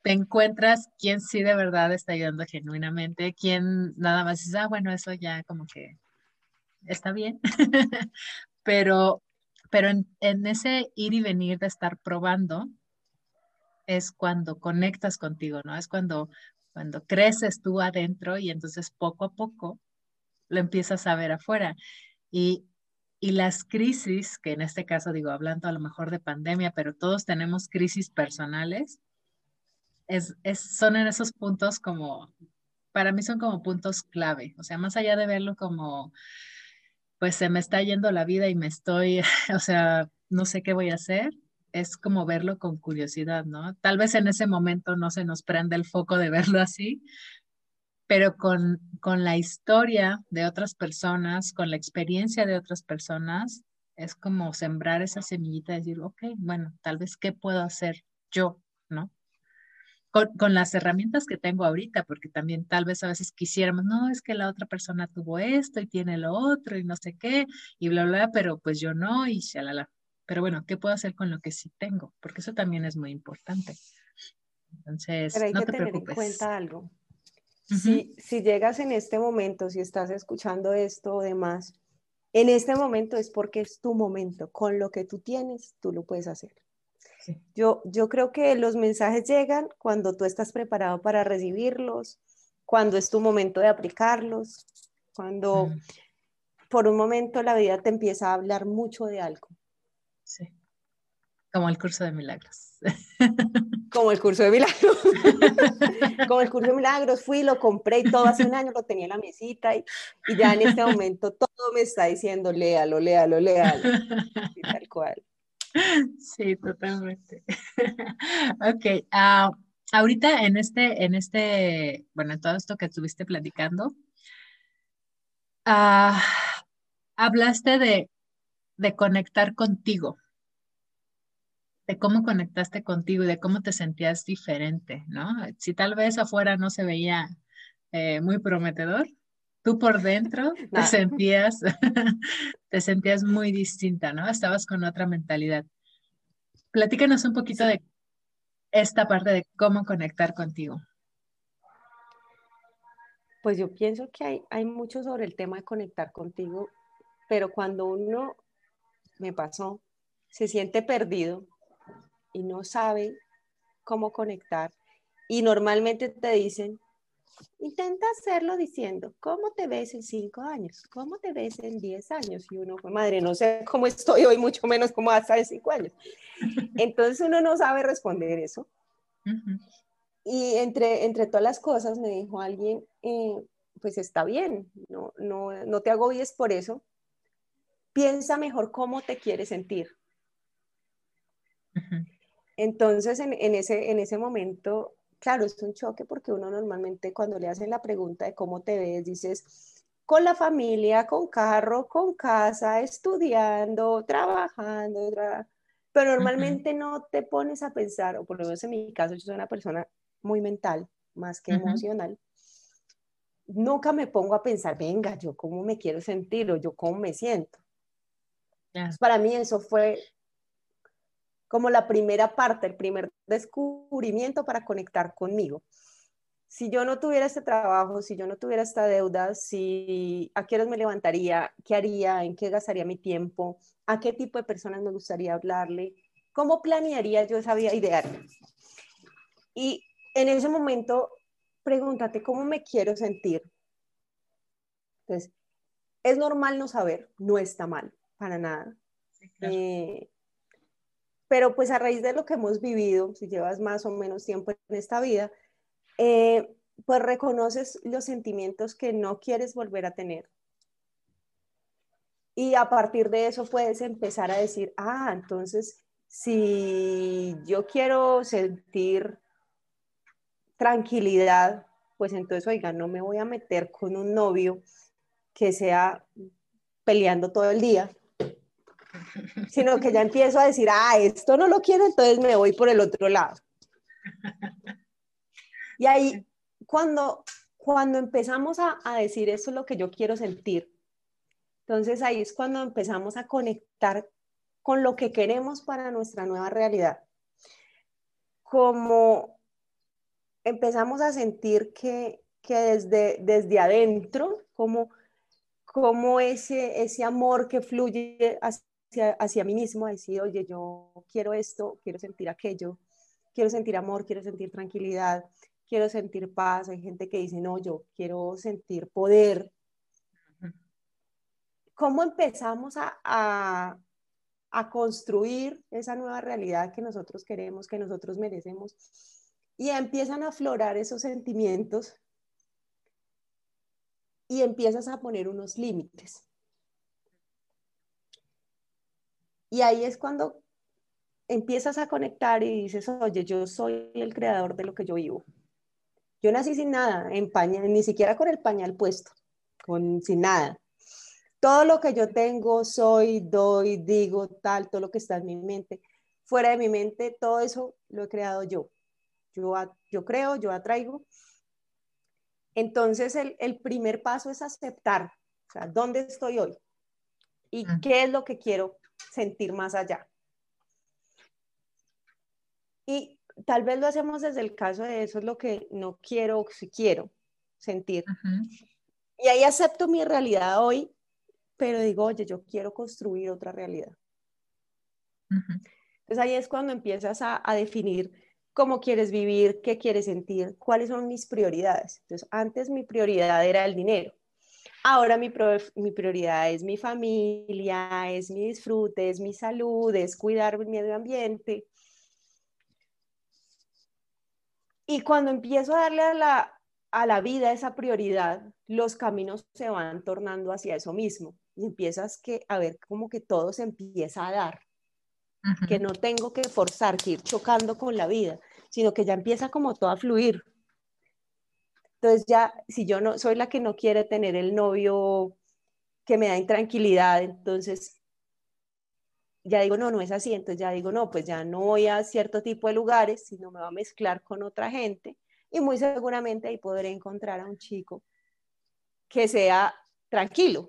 Speaker 1: Te encuentras quién sí de verdad está ayudando genuinamente, quién nada más dice, ah, bueno, eso ya como que está bien. pero pero en, en ese ir y venir de estar probando, es cuando conectas contigo, ¿no? Es cuando cuando creces tú adentro y entonces poco a poco lo empiezas a ver afuera. Y, las crisis, que en este caso digo, hablando a lo mejor de pandemia, pero todos tenemos crisis personales, es, son en esos puntos como, para mí son como puntos clave. O sea, más allá de verlo como, pues se me está yendo la vida y me estoy, o sea, no sé qué voy a hacer, es como verlo con curiosidad, ¿no? Tal vez en ese momento no se nos prende el foco de verlo así, pero con, con la historia de otras personas, con la experiencia de otras personas, es como sembrar esa semillita y decir, ok, bueno, tal vez qué puedo hacer yo, ¿no? Con, con, las herramientas que tengo ahorita, porque también tal vez a veces quisiéramos, no, es que la otra persona tuvo esto y tiene lo otro y no sé qué, y bla, bla, pero pues yo no, y shalala. Pero bueno, ¿qué puedo hacer con lo que sí tengo? Porque eso también es muy importante. Entonces,
Speaker 2: Pero hay
Speaker 1: no
Speaker 2: que
Speaker 1: te
Speaker 2: tener en cuenta algo. si, si llegas en este momento, si estás escuchando esto o demás, en este momento es porque es tu momento. Con lo que tú tienes, tú lo puedes hacer. Yo, yo creo que los mensajes llegan cuando tú estás preparado para recibirlos, cuando es tu momento de aplicarlos, cuando por un momento la vida te empieza a hablar mucho de algo.
Speaker 1: Sí. Como el curso de milagros.
Speaker 2: Como el curso de milagros. Como el curso de milagros, fui, lo compré y todo hace un año lo tenía en la mesita y, ya en este momento todo me está diciendo, léalo, léalo, léalo. Y tal cual.
Speaker 1: Sí, totalmente. Ok, ah, ahorita en este, en este, bueno, en todo esto que estuviste platicando, uh, hablaste de, de conectar contigo de cómo conectaste contigo y de cómo te sentías diferente, ¿no? Si tal vez afuera no se veía eh, muy prometedor, tú por dentro te sentías, te sentías muy distinta, ¿no? Estabas con otra mentalidad. Platícanos un poquito de esta parte de cómo conectar contigo.
Speaker 2: Pues yo pienso que hay, hay mucho sobre el tema de conectar contigo, pero cuando uno me pasó, se siente perdido, y no sabe cómo conectar. Y normalmente te dicen, intenta hacerlo diciendo, ¿cómo te ves en cinco años? ¿Cómo te ves en diez años? Y uno, madre, no sé cómo estoy hoy, mucho menos cómo va a estar en cinco años. Entonces uno no sabe responder eso. Y entre, entre todas las cosas me dijo alguien, eh, pues está bien, no, no, no te agobies por eso. Piensa mejor cómo te quieres sentir. Entonces, en, ese, en ese momento, claro, es un choque porque uno normalmente cuando le hacen la pregunta de cómo te ves, dices, con la familia, con carro, con casa, estudiando, trabajando, pero normalmente no te pones a pensar, o por lo menos en mi caso, yo soy una persona muy mental, más que emocional. nunca me pongo a pensar, venga, yo cómo me quiero sentir o yo cómo me siento. Para mí eso fue como la primera parte, el primer descubrimiento para conectar conmigo. Si yo no tuviera este trabajo, si yo no tuviera esta deuda, si a qué horas me levantaría, qué haría, en qué gastaría mi tiempo, a qué tipo de personas me gustaría hablarle, cómo planearía yo esa vida ideal. Y en ese momento, pregúntate cómo me quiero sentir. Entonces, es normal no saber, no está mal, para nada. Eh, pero pues a raíz de lo que hemos vivido, si llevas más o menos tiempo en esta vida, eh, pues reconoces los sentimientos que no quieres volver a tener. Y a partir de eso puedes empezar a decir, ah, entonces si yo quiero sentir tranquilidad, pues entonces, oiga, no me voy a meter con un novio que sea peleando todo el día, sino que ya empiezo a decir, ah, esto no lo quiero, entonces me voy por el otro lado. Y ahí, cuando, cuando empezamos a, a decir, eso es lo que yo quiero sentir, entonces ahí es cuando empezamos a conectar con lo que queremos para nuestra nueva realidad. Como empezamos a sentir que, que desde, desde adentro, como, como ese, ese amor que fluye hacia, mí mismo, a decir, oye, yo quiero esto, quiero sentir aquello, quiero sentir amor, quiero sentir tranquilidad, quiero sentir paz. Hay gente que dice, no, yo quiero sentir poder. ¿Cómo empezamos a, a, a construir esa nueva realidad que nosotros queremos, que nosotros merecemos? Y empiezan a aflorar esos sentimientos y empiezas a poner unos límites. Y ahí es cuando empiezas a conectar y dices, oye, yo soy el creador de lo que yo vivo. Yo nací sin nada, en pañal, ni siquiera con el pañal puesto, con, sin nada. Todo lo que yo tengo, soy, doy, digo, tal, todo lo que está en mi mente, fuera de mi mente, todo eso lo he creado yo. Yo, yo creo, yo atraigo. Entonces, el, el primer paso es aceptar, o sea, ¿dónde estoy hoy? ¿Y qué es lo que quiero sentir más allá. Y tal vez lo hacemos desde el caso de eso es lo que no quiero o si quiero sentir. Y ahí acepto mi realidad hoy, pero digo, oye, yo quiero construir otra realidad. Entonces ahí es cuando empiezas a, a, definir cómo quieres vivir, qué quieres sentir, cuáles son mis prioridades. Entonces antes mi prioridad era el dinero. Ahora mi, prioridad es mi familia, es mi disfrute, es mi salud, es cuidar mi medio ambiente. Y cuando empiezo a darle a la, a la vida esa prioridad, los caminos se van tornando hacia eso mismo. Y empiezas que, a ver como que todo se empieza a dar. Que no tengo que forzar, que ir chocando con la vida, sino que ya empieza como todo a fluir. Entonces ya, si yo no soy la que no quiere tener el novio que me da intranquilidad, entonces ya digo, no, no es así, entonces ya digo, no, pues ya no voy a cierto tipo de lugares, sino me va a mezclar con otra gente y muy seguramente ahí podré encontrar a un chico que sea tranquilo.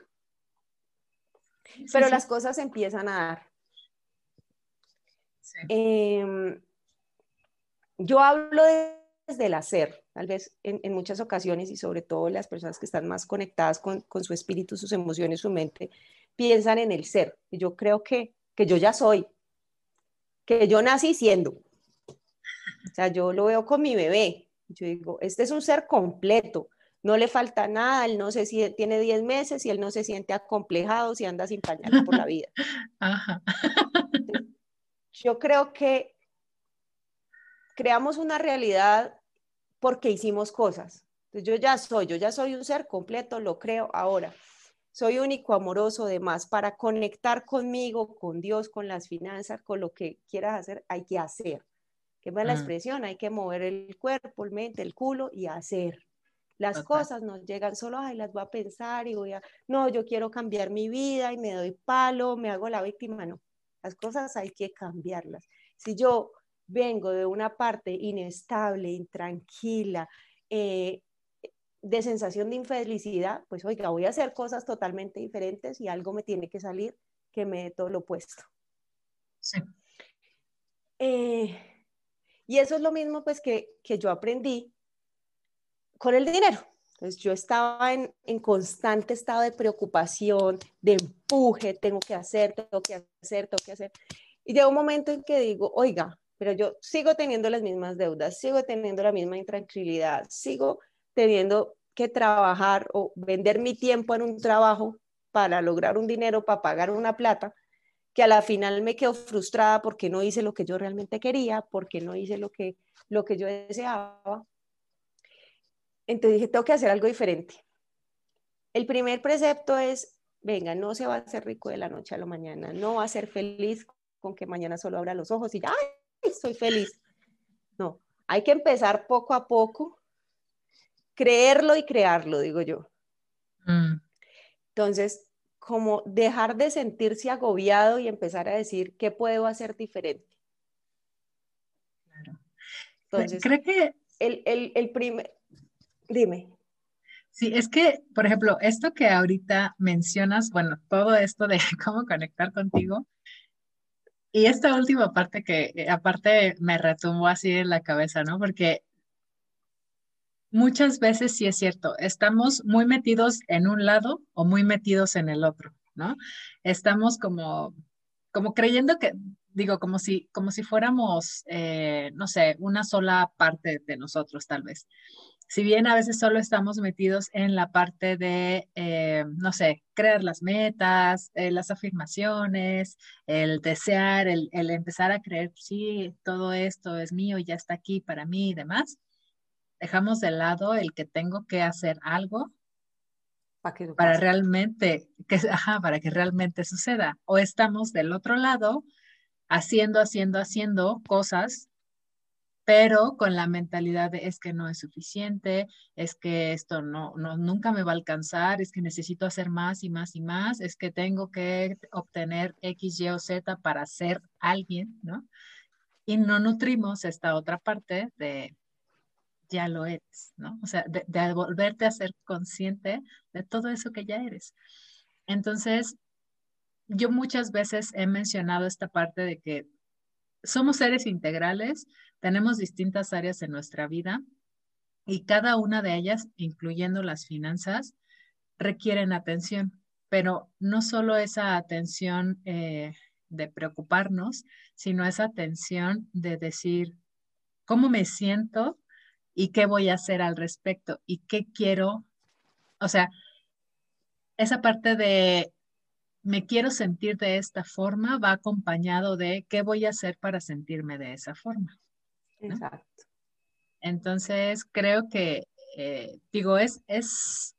Speaker 2: Pero las cosas empiezan a dar. Em, yo hablo desde el hacer tal vez en, muchas ocasiones y sobre todo las personas que están más conectadas con, su espíritu, sus emociones, su mente, piensan en el ser. Y yo creo que, que yo ya soy, que yo nací siendo. O sea, yo lo veo con mi bebé. Yo digo, este es un ser completo, no le falta nada, él no sé si tiene 10 meses y él no se siente acomplejado si anda sin pañales por la vida. Yo creo que creamos una realidad porque hicimos cosas. Entonces yo ya soy, yo ya soy un ser completo, lo creo ahora. Soy único, amoroso, demás. Para conectar conmigo, con Dios, con las finanzas, con lo que quieras hacer, hay que hacer. ¿Qué es la expresión? Hay que mover el cuerpo, el mente, el culo y hacer. Las cosas nos llegan solo, ay, las voy a pensar y voy a, no, yo quiero cambiar mi vida y me doy palo, me hago la víctima. No, las cosas hay que cambiarlas. Si yo vengo de una parte inestable, intranquila, eh, de sensación de infelicidad, pues oiga, voy a hacer cosas totalmente diferentes y algo me tiene que salir que me dé todo lo opuesto.
Speaker 1: Sí.
Speaker 2: Eh, y eso es lo mismo pues que, que yo aprendí con el dinero. Entonces yo estaba en, en, constante estado de preocupación, de empuje, tengo que hacer, tengo que hacer, tengo que hacer. Y llega un momento en que digo, oiga, pero yo sigo teniendo las mismas deudas, sigo teniendo la misma intranquilidad, sigo teniendo que trabajar o vender mi tiempo en un trabajo para lograr un dinero, para pagar una plata, que a la final me quedo frustrada porque no hice lo que yo realmente quería, porque no hice lo que, lo que yo deseaba. Entonces dije, tengo que hacer algo diferente. El primer precepto es, venga, no se va a hacer rico de la noche a la mañana, no va a ser feliz con que mañana solo abra los ojos y ya, ¡ay, soy feliz! No, hay que empezar poco a poco creerlo y crearlo, digo yo. Mm. Entonces, como dejar de sentirse agobiado y empezar a decir, ¿qué puedo hacer diferente?
Speaker 1: Claro. Entonces, creo que...
Speaker 2: El, el, el primer... Dime.
Speaker 1: Sí, es que, por ejemplo, esto que ahorita mencionas, bueno, todo esto de cómo conectar contigo, y esta última parte que eh, aparte me retumbó así en la cabeza, ¿no? Porque muchas veces sí es cierto, estamos muy metidos en un lado o muy metidos en el otro, ¿no? Estamos como, como creyendo que, digo, como si, como si fuéramos, eh, no sé, una sola parte de nosotros tal vez. Si bien a veces solo estamos metidos en la parte de, eh, no sé, crear las metas, eh, las afirmaciones, el desear, el, el empezar a creer, sí, todo esto es mío y ya está aquí para mí y demás dejamos de lado el que tengo que hacer algo para, realmente, que, para que realmente suceda. O estamos del otro lado haciendo, haciendo, haciendo cosas, pero con la mentalidad de es que no es suficiente, es que esto no, no, nunca me va a alcanzar, es que necesito hacer más y más y más, es que tengo que obtener X, Y o Z para ser alguien, ¿no? Y no nutrimos esta otra parte de ya lo eres, ¿no? O sea, de, volverte a ser consciente de todo eso que ya eres. Entonces, yo muchas veces he mencionado esta parte de que somos seres integrales, tenemos distintas áreas en nuestra vida y cada una de ellas, incluyendo las finanzas, requieren atención, pero no solo esa atención eh, de preocuparnos, sino esa atención de decir, ¿cómo me siento y qué voy a hacer al respecto y qué quiero, o sea, esa parte de me quiero sentir de esta forma va acompañado de qué voy a hacer para sentirme de esa forma.
Speaker 2: Exacto.
Speaker 1: Entonces, creo que, eh, digo, es, es,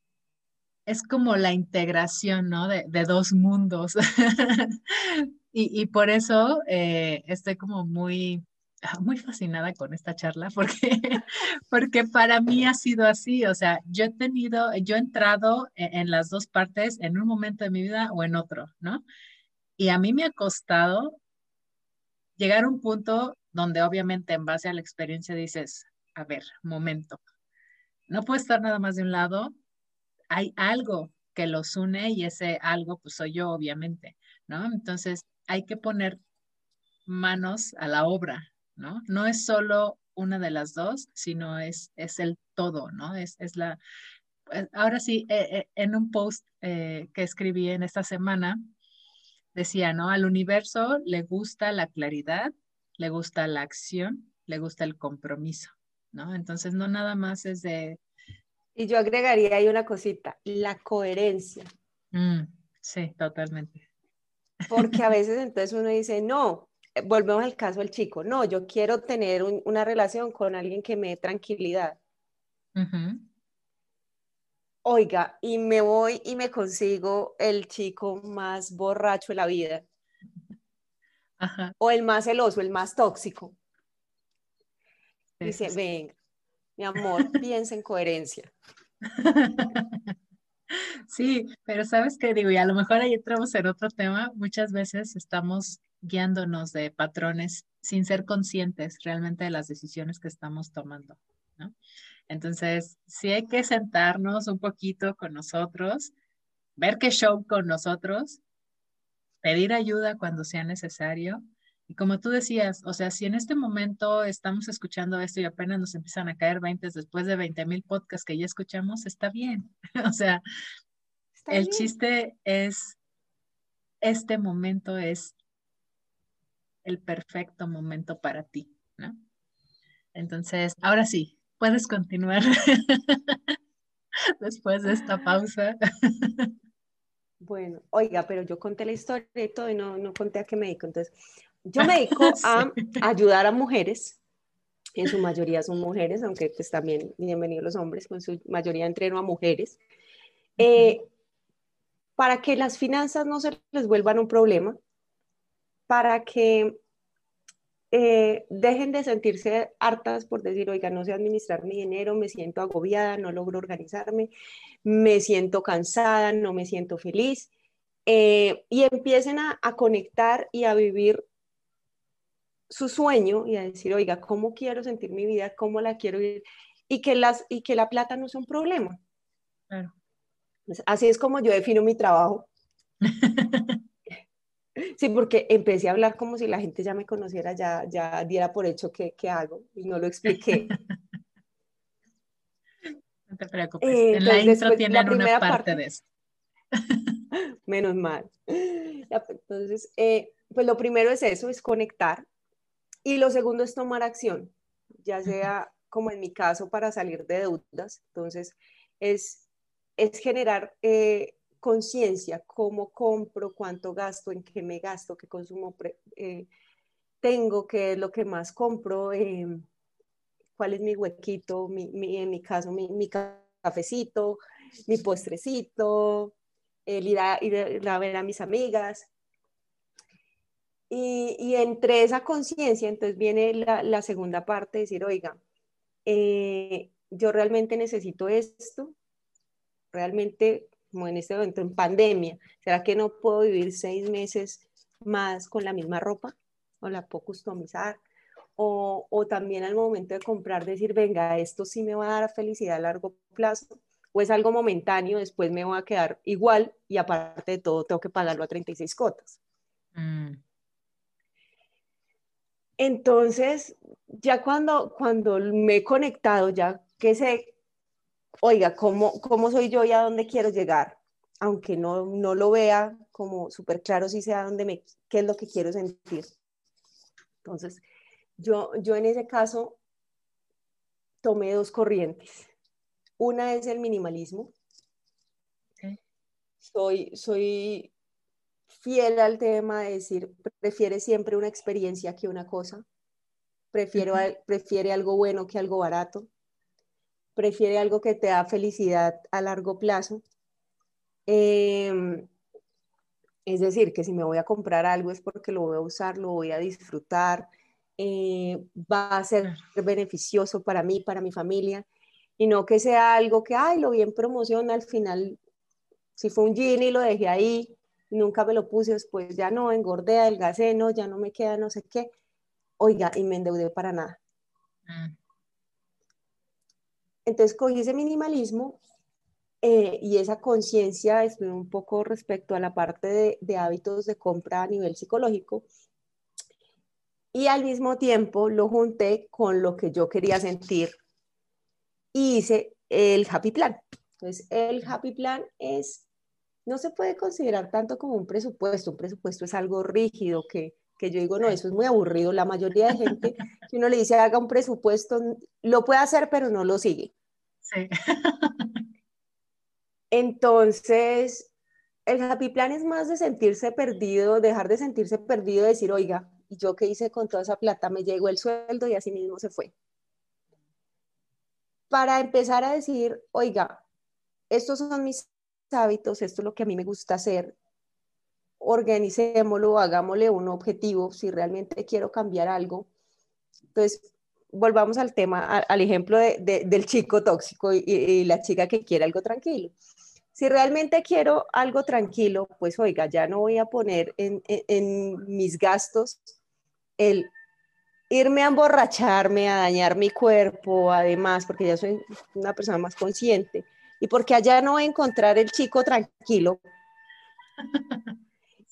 Speaker 1: es como la integración, ¿no? De, dos mundos. y, por eso eh, estoy como muy, muy fascinada con esta charla porque, porque para mí ha sido así, o sea, yo he tenido, yo he entrado en, en, las dos partes en un momento de mi vida o en otro, ¿no? Y a mí me ha costado llegar a un punto donde obviamente en base a la experiencia dices, a ver, momento, no puedo estar nada más de un lado, hay algo que los une y ese algo pues soy yo obviamente, ¿no? Entonces hay que poner manos a la obra, ¿no? No es solo una de las dos, sino es, es el todo, ¿no? Es, es la... Eh, ahora sí, eh, eh, en un post que escribí en esta semana, decía, ¿no? Al universo le gusta la claridad, le gusta la acción, le gusta el compromiso, ¿no? Entonces, no nada más es de...
Speaker 2: Y yo agregaría ahí una cosita, la coherencia.
Speaker 1: Mm, sí, totalmente.
Speaker 2: Porque a veces entonces uno dice, no, eh, volvemos al caso del chico, no, yo quiero tener una relación con alguien que me dé tranquilidad. Oiga, y me voy y me consigo el chico más borracho de la vida. O el más celoso, el más tóxico. Dice, venga, mi amor, piensa en coherencia.
Speaker 1: Sí, pero sabes qué digo, y a lo mejor ahí entramos en otro tema, muchas veces estamos guiándonos de patrones sin ser conscientes realmente de las decisiones que estamos tomando, ¿no? Entonces, sí hay que sentarnos un poquito con nosotros, ver qué show con nosotros, pedir ayuda cuando sea necesario. Y como tú decías, o sea, si en este momento estamos escuchando esto y apenas nos empiezan a caer 20 después de 20 mil podcasts que ya escuchamos, está bien. o sea, el chiste es, este momento es el perfecto momento para ti, ¿no? Entonces, ahora sí, puedes continuar después de esta pausa.
Speaker 2: Bueno, oiga, pero yo conté la historia y todo y no, no conté a qué me dedico. Entonces, yo me dedico a ayudar a mujeres, en su mayoría son mujeres, aunque pues también bienvenidos los hombres, con su mayoría entreno a mujeres, eh, para que las finanzas no se les vuelvan un problema, para que eh, dejen de sentirse hartas por decir, oiga, no sé administrar mi dinero, me siento agobiada, no logro organizarme, me siento cansada, no me siento feliz, eh, y empiecen a, conectar y a vivir su sueño y a decir, oiga, ¿cómo quiero sentir mi vida? ¿Cómo la quiero vivir? Y que, las, y que la plata no es un problema. Pues así es como yo defino mi trabajo. Sí, porque empecé a hablar como si la gente ya me conociera, ya, ya diera por hecho que, hago y no lo expliqué.
Speaker 1: No te preocupes, eh, en la intro tienen una parte, de eso.
Speaker 2: Menos mal. Entonces, eh, pues lo primero es eso, es conectar. Y lo segundo es tomar acción, ya sea como en mi caso para salir de deudas. Entonces, es, es generar eh, conciencia, cómo compro, cuánto gasto, en qué me gasto, qué consumo eh, tengo, qué es lo que más compro, em, cuál es mi huequito, en mi caso, mi, cafecito, mi postrecito, el ir a, ir a ver a mis amigas. Y, entre esa conciencia, entonces viene la, segunda parte, decir, oiga, eh, yo realmente necesito esto, realmente como en este momento en pandemia, ¿será que no puedo vivir seis meses más con la misma ropa? ¿O la puedo customizar? O, o, también al momento de comprar decir, venga, esto sí me va a dar felicidad a largo plazo, o es algo momentáneo, después me voy a quedar igual y aparte de todo tengo que pagarlo a 36 cotas. Mm. Entonces, ya cuando, cuando me he conectado, ya que sé oiga, ¿cómo, cómo soy yo y a dónde quiero llegar? Aunque no, no lo vea como súper claro, si sea dónde me, qué es lo que quiero sentir. Entonces, yo, yo en ese caso tomé dos corrientes. Una es el minimalismo. Soy, soy fiel al tema de decir, prefiere siempre una experiencia que una cosa. Prefiero, prefiere algo bueno que algo barato prefiere algo que te da felicidad a largo plazo. Em, es decir, que si me voy a comprar algo es porque lo voy a usar, lo voy a disfrutar, eh, va a ser beneficioso para mí, para mi familia, y no que sea algo que, ay, lo vi en promoción, al final, si fue un jean y lo dejé ahí, nunca me lo puse, después ya no, engordé, adelgacé, no, ya no me queda no sé qué, oiga, y me endeudé para nada. Mm. Entonces cogí ese minimalismo eh, y esa conciencia, estuve un poco respecto a la parte de, hábitos de compra a nivel psicológico y al mismo tiempo lo junté con lo que yo quería sentir y hice el happy plan. Entonces, el happy plan es, no se puede considerar tanto como un presupuesto, un presupuesto es algo rígido que, que yo digo, no, eso es muy aburrido. La mayoría de gente, si uno le dice haga un presupuesto, lo puede hacer, pero no lo sigue. Sí. Entonces, el happy plan es más de sentirse perdido, dejar de sentirse perdido, decir, oiga, ¿y yo qué hice con toda esa plata? Me llegó el sueldo y así mismo se fue. Para empezar a decir, oiga, estos son mis hábitos, esto es lo que a mí me gusta hacer, organicémoslo, hagámosle un objetivo si realmente quiero cambiar algo. Entonces, volvamos al tema, al ejemplo del chico tóxico y, la chica que quiere algo tranquilo. Si realmente quiero algo tranquilo, pues oiga, ya no voy a poner en, mis gastos el irme a emborracharme, a dañar mi cuerpo, además, porque ya soy una persona más consciente, y porque allá no voy a encontrar el chico tranquilo.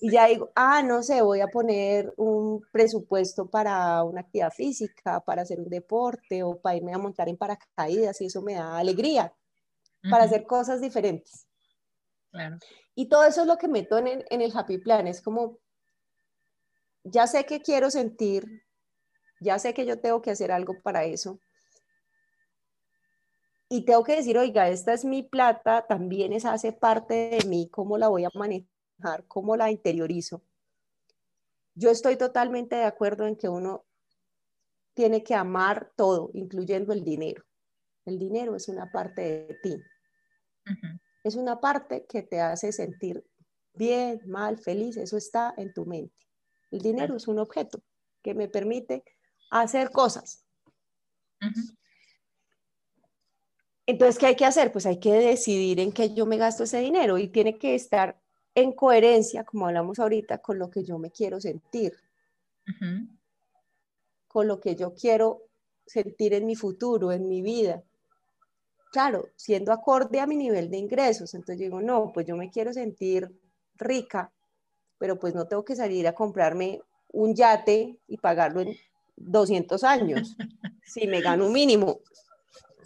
Speaker 2: Y ya digo, ah, no sé, voy a poner un presupuesto para una actividad física, para hacer un deporte o para irme a montar en paracaídas y eso me da alegría, para hacer cosas diferentes. Y todo eso es lo que meto en en el happy plan, es como, ya sé que quiero sentir, ya sé que yo tengo que hacer algo para eso. Y tengo que decir, oiga, esta es mi plata, también esa hace parte de mí, cómo la voy a manejar, cómo la interiorizo. Yo estoy totalmente de acuerdo en que uno tiene que amar todo, incluyendo el dinero. El dinero es una parte de ti. Es una parte que te hace sentir bien, mal, feliz. Eso está en tu mente. El dinero es un objeto que me permite hacer cosas. Entonces, ¿qué hay que hacer? Pues hay que decidir en qué yo me gasto ese dinero y tiene que estar en coherencia, como hablamos ahorita, con lo que yo me quiero sentir, con lo que yo quiero sentir en mi futuro, en mi vida. Claro, siendo acorde a mi nivel de ingresos. Entonces digo, no, pues yo me quiero sentir rica, pero pues no tengo que salir a comprarme un yate y pagarlo en 200 años, si me gano un mínimo.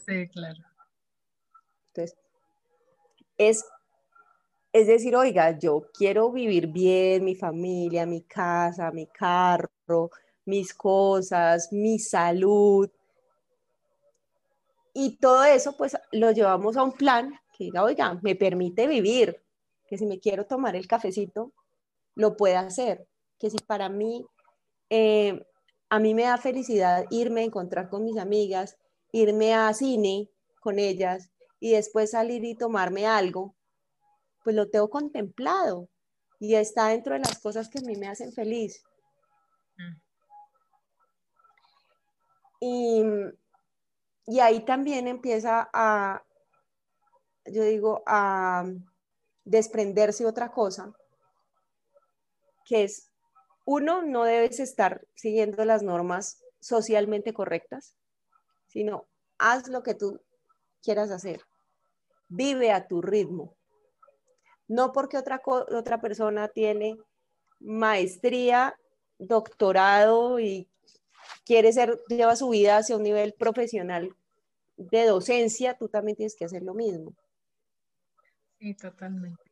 Speaker 1: Sí, claro.
Speaker 2: Entonces, es, es decir, oiga, yo quiero vivir bien, mi familia, mi casa, mi carro, mis cosas, mi salud. Y todo eso, pues lo llevamos a un plan que diga, oiga, me permite vivir, que si me quiero tomar el cafecito, lo pueda hacer, que si para mí eh, a mí me da felicidad irme a encontrar con mis amigas, irme a cine con ellas y después salir y tomarme algo, pues lo tengo contemplado y está dentro de las cosas que a mí me hacen feliz. Y, y ahí también empieza a, yo digo, a desprenderse otra cosa, que es uno, no debes estar siguiendo las normas socialmente correctas, sino haz lo que tú quieras hacer. Vive a tu ritmo. No porque otra, otra persona tiene maestría, doctorado y quiere ser, lleva su vida hacia un nivel profesional de docencia, tú también tienes que hacer lo mismo.
Speaker 1: Sí, totalmente.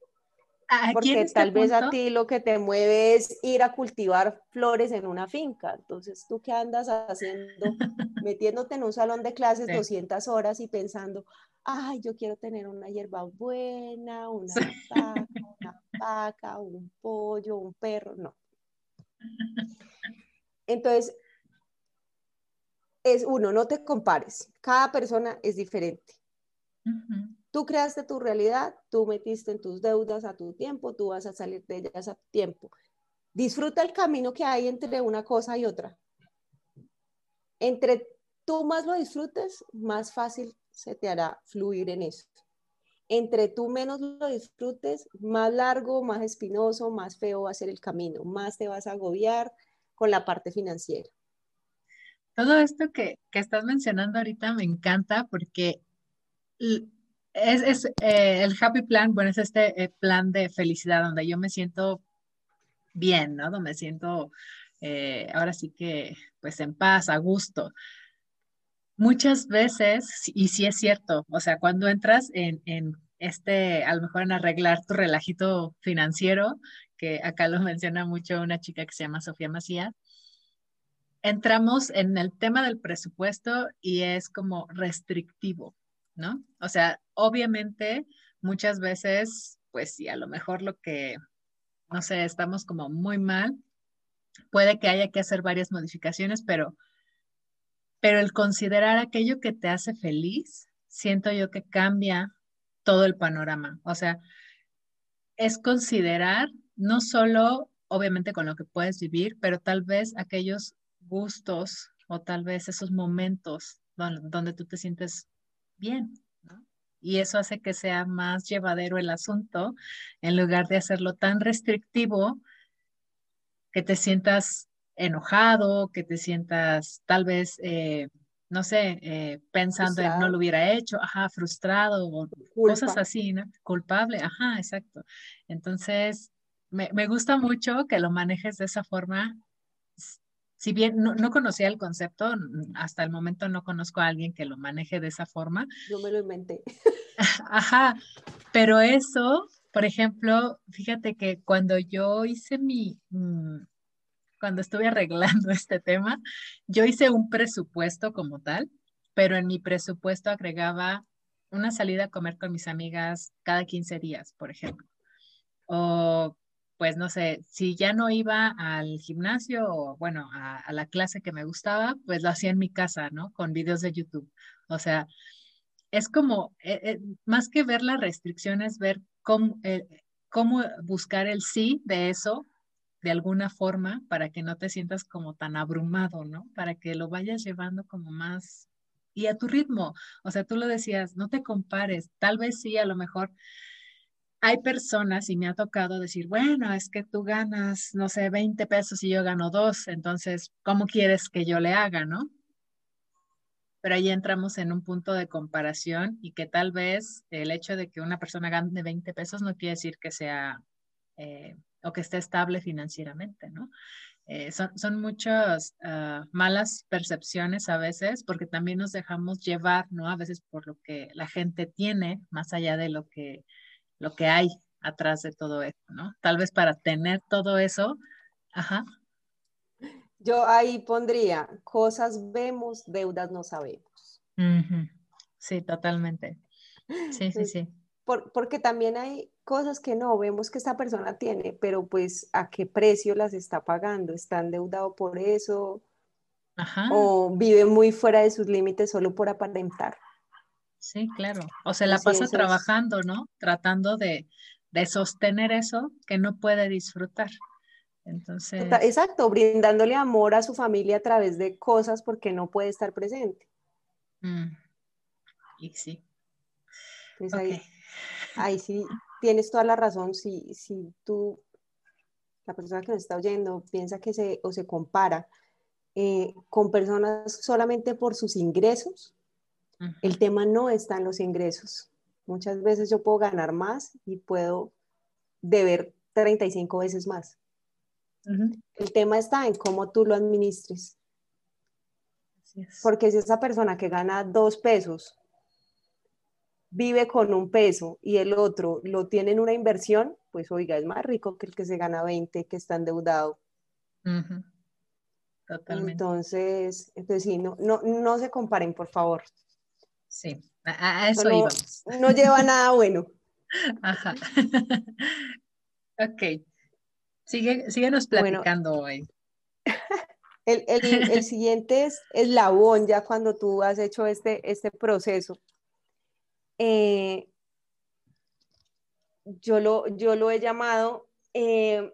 Speaker 2: Porque este tal vez a ti lo que te mueve es ir a cultivar flores en una finca. Entonces, ¿tú qué andas haciendo? Metiéndote en un salón de clases 200 horas y pensando, ay, yo quiero tener una hierba buena, una vaca, una vaca, un pollo, un perro. No. Entonces, es uno, no te compares. Cada persona es diferente. Tú creaste tu realidad, tú metiste en tus deudas a tu tiempo, tú vas a salir de ellas a tiempo. Disfruta el camino que hay entre una cosa y otra. Entre tú más lo disfrutes, más fácil se te hará fluir en eso. Entre tú menos lo disfrutes, más largo, más espinoso, más feo va a ser el camino, más te vas a agobiar con la parte financiera.
Speaker 1: Todo esto que, que estás mencionando ahorita me encanta porque es, eh, el happy plan, bueno, es este eh, plan de felicidad donde yo me siento bien, ¿no? Donde me siento eh, ahora sí que pues en paz, a gusto. Muchas veces, y sí es cierto, o sea, cuando entras en, en este, a lo mejor en arreglar tu relajito financiero, que acá lo menciona mucho una chica que se llama Sofía Macías, entramos en el tema del presupuesto y es como restrictivo, ¿no? O sea, obviamente muchas veces, pues sí, a lo mejor lo que, no sé, estamos como muy mal, puede que haya que hacer varias modificaciones, pero, pero el considerar aquello que te hace feliz, siento yo que cambia todo el panorama. O sea, es considerar no solo, obviamente, con lo que puedes vivir, pero tal vez aquellos gustos o tal vez esos momentos donde tú te sientes bien, ¿no? Y eso hace que sea más llevadero el asunto en lugar de hacerlo tan restrictivo que te sientas enojado, que te sientas tal vez, eh, no sé, eh, pensando en no lo hubiera hecho, ajá, frustrado o cosas así, ¿no? Culpable, ajá, exacto. Entonces, me, me, gusta mucho que lo manejes de esa forma. Si bien no, no, conocía el concepto, hasta el momento no conozco a alguien que lo maneje de esa forma.
Speaker 2: Yo me lo inventé.
Speaker 1: Ajá, pero eso, por ejemplo, fíjate que cuando yo hice mi, mm, cuando estuve arreglando este tema, yo hice un presupuesto como tal, pero en mi presupuesto agregaba una salida a comer con mis amigas cada 15 días, por ejemplo. O pues no sé, si ya no iba al gimnasio o bueno, a, la clase que me gustaba, pues lo hacía en mi casa, ¿no? Con videos de YouTube. O sea, es como, eh, eh, más que ver las restricciones, ver cómo, eh, cómo buscar el sí de eso de alguna forma para que no te sientas como tan abrumado, ¿no? Para que lo vayas llevando como más y a tu ritmo. O sea, tú lo decías, no te compares. Tal vez sí, a lo mejor hay personas y me ha tocado decir, bueno, es que tú ganas, no sé, 20 pesos y yo gano dos, entonces, ¿cómo quieres que yo le haga, no? Pero ahí entramos en un punto de comparación y que tal vez el hecho de que una persona gane 20 pesos no quiere decir que sea eh, o que esté estable financieramente, ¿no? Eh, son, son, muchas ah, malas percepciones a veces porque también nos dejamos llevar, ¿no? A veces por lo que la gente tiene más allá de lo que, lo que hay atrás de todo esto, ¿no? Tal vez para tener todo eso, ajá.
Speaker 2: Yo ahí pondría, cosas vemos, deudas no sabemos.
Speaker 1: Sí, totalmente. Sí, sí, sí.
Speaker 2: porque también hay cosas que no vemos que esta persona tiene, pero pues a qué precio las está pagando, está endeudado por eso o vive muy fuera de sus límites solo por aparentar.
Speaker 1: Sí, claro. O se la pasa trabajando, ¿no? Tratando de, sostener eso que no puede disfrutar. Entonces.
Speaker 2: Exacto, brindándole amor a su familia a través de cosas porque no puede estar presente.
Speaker 1: Mm. Y sí.
Speaker 2: Pues ahí, sí, tienes toda la razón. Si, si tú, la persona que nos está oyendo, piensa que se o se compara eh, con personas solamente por sus ingresos, el tema no está en los ingresos. Muchas veces yo puedo ganar más y puedo deber 35 veces más. El tema está en cómo tú lo administres. Porque si esa persona que gana dos pesos vive con un peso y el otro lo tiene en una inversión, pues oiga, es más rico que el que se gana 20, que está endeudado. Totalmente. Entonces, entonces sí, no, no, no se comparen, por favor.
Speaker 1: Sí, a, eso no, íbamos.
Speaker 2: No lleva nada bueno.
Speaker 1: Ajá. ok. Sigue, síguenos platicando hoy.
Speaker 2: El, el, el, siguiente es eslabón, ya cuando tú has hecho este, este proceso. Eh, yo, lo, yo lo he llamado eh,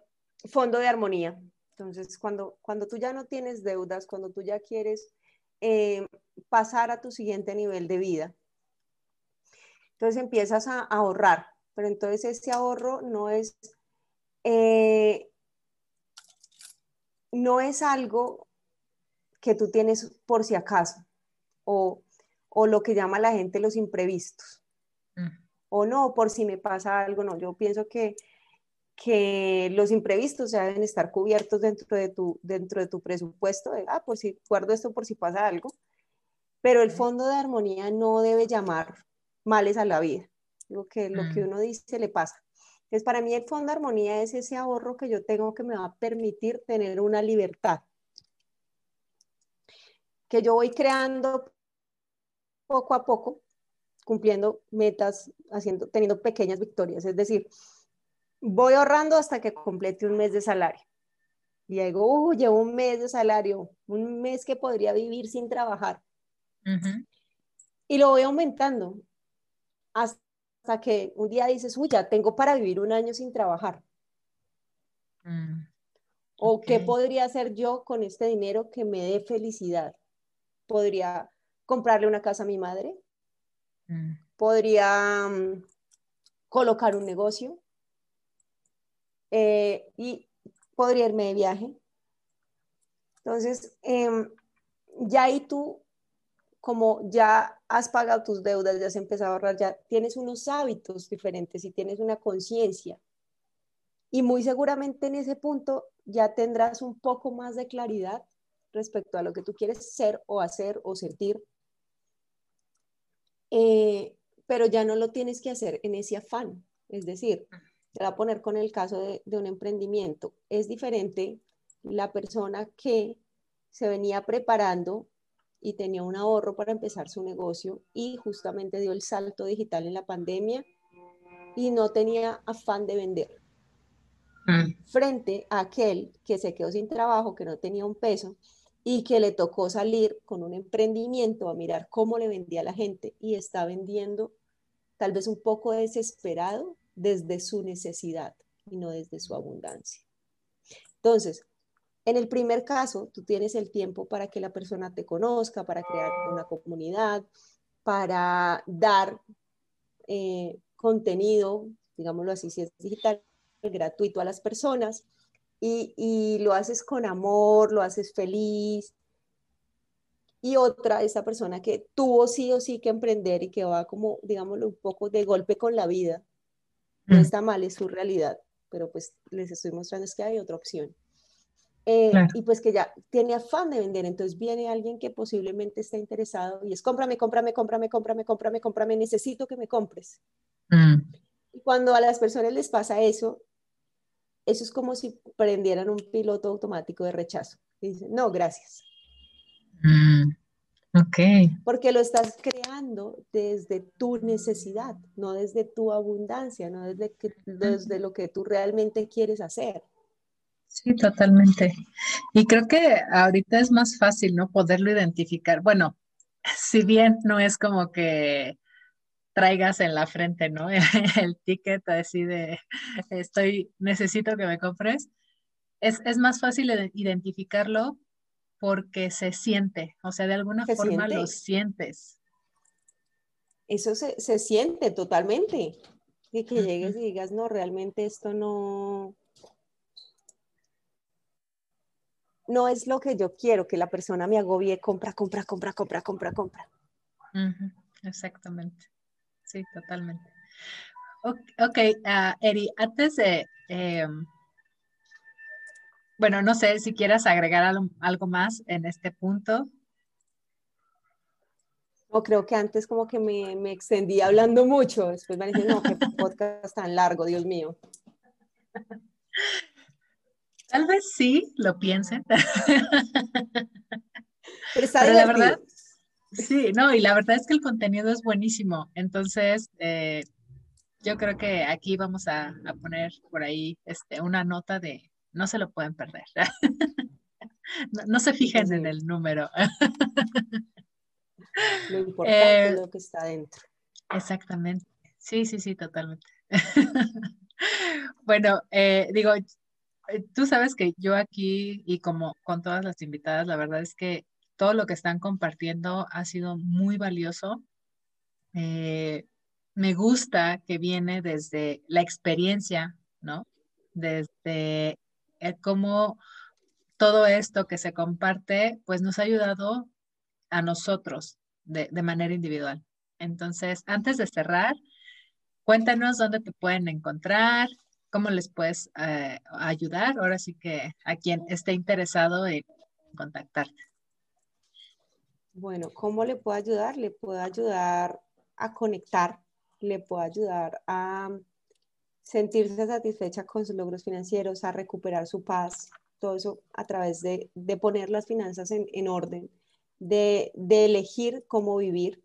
Speaker 2: fondo de armonía. Entonces, cuando, cuando tú ya no tienes deudas, cuando tú ya quieres eh, pasar a tu siguiente nivel de vida. Entonces empiezas a, ahorrar, pero entonces ese ahorro no es, eh, no es algo que tú tienes por si acaso o, o lo que llama la gente los imprevistos. Mm. O no, por si me pasa algo, no, yo pienso que que los imprevistos ya deben estar cubiertos dentro de tu, dentro de tu presupuesto, de, ah, por si guardo esto por si pasa algo, pero el fondo de armonía no debe llamar males a la vida, digo que lo que mm. uno dice le pasa. Entonces, para mí el fondo de armonía es ese ahorro que yo tengo que me va a permitir tener una libertad, que yo voy creando poco a poco, cumpliendo metas, haciendo, teniendo pequeñas victorias, es decir, voy ahorrando hasta que complete un mes de salario. Y digo, uh, llevo un mes de salario, un mes que podría vivir sin trabajar. Y lo voy aumentando hasta que un día dices, uy, ya tengo para vivir un año sin trabajar. Mm, o qué podría hacer yo con este dinero que me dé felicidad. Podría comprarle una casa a mi madre. Mm. Podría mm, colocar un negocio eh, y podría irme de viaje, Entonces, em, ya ahí tú, como ya has pagado tus deudas, ya has empezado a ahorrar, ya tienes unos hábitos diferentes y tienes una conciencia. Y muy seguramente en ese punto ya tendrás un poco más de claridad respecto a lo que tú quieres ser o hacer o sentir. Eh, pero ya no lo tienes que hacer en ese afán. Es decir, te voy a poner con el caso de, de un emprendimiento. Es diferente la persona que se venía preparando y tenía un ahorro para empezar su negocio y justamente dio el salto digital en la pandemia y no tenía afán de vender. Mm. Frente a aquel que se quedó sin trabajo, que no tenía un peso y que le tocó salir con un emprendimiento a mirar cómo le vendía a la gente y está vendiendo tal vez un poco desesperado desde su necesidad y no desde su abundancia. Entonces, en el primer caso, tú tienes el tiempo para que la persona te conozca, para crear una comunidad, para dar eh, contenido, digámoslo así, si es digital, gratuito a las personas, y, y, lo haces con amor, lo haces feliz. Y otra, esa persona que tuvo sí o sí que emprender y que va como, digámoslo, un poco de golpe con la vida. No mm. está mal, es su realidad, pero pues les estoy mostrando es que hay otra opción. Eh, y pues que ya tiene afán de vender. Entonces viene alguien que posiblemente está interesado y es cómprame, cómprame, cómprame, cómprame, cómprame, cómprame, necesito que me compres. Mm. Y cuando a las personas les pasa eso, eso es como si prendieran un piloto automático de rechazo. Y dicen, no, gracias.
Speaker 1: Mm. Ok.
Speaker 2: Porque lo estás creando desde tu necesidad, no desde tu abundancia, no desde, que, desde lo que tú realmente quieres hacer.
Speaker 1: Sí, totalmente. Y creo que ahorita es más fácil, ¿no? Poderlo identificar. Bueno, si bien no es como que traigas en la frente, ¿no? El ticket así de estoy, necesito que me compres. Es, más fácil identificarlo porque se siente, o sea, de alguna forma lo sientes.
Speaker 2: Eso se, siente totalmente. Y que llegues y digas, no, realmente esto no, no es lo que yo quiero, que la persona me agobie, compra, compra, compra, compra, compra, compra.
Speaker 1: Exactamente. Sí, totalmente. Ok, ah, Eri, antes de, em, bueno, no sé si quieras agregar algo, más en este punto.
Speaker 2: No, creo que antes como que me, me extendí hablando mucho, después me dicen, no, qué podcast tan largo, Dios mío.
Speaker 1: Tal vez sí lo piensen.
Speaker 2: Pero está la verdad,
Speaker 1: sí, no, y la verdad es que el contenido es buenísimo. Entonces, eh, yo creo que aquí vamos a, poner por ahí este, una nota de no se lo pueden perder. no, se fijen en el número.
Speaker 2: lo importante es eh, lo que está dentro.
Speaker 1: Exactamente. Sí, sí, sí, totalmente. bueno, eh, digo, eh, tú sabes que yo aquí y como con todas las invitadas, la verdad es que todo lo que están compartiendo ha sido muy valioso. Eh, me gusta que viene desde la experiencia, ¿no? Desde cómo todo esto que se comparte, pues nos ha ayudado a nosotros de, manera individual. Entonces, antes de cerrar, cuéntanos dónde te pueden encontrar, cómo les puedes eh, ayudar. Ahora sí que a quien esté interesado en contactarte.
Speaker 2: Bueno, ¿cómo le puedo ayudar? Le puedo ayudar a conectar, le puedo ayudar a sentirse satisfecha con sus logros financieros, a recuperar su paz, todo eso a través de, poner las finanzas en, orden, de, de, elegir cómo vivir.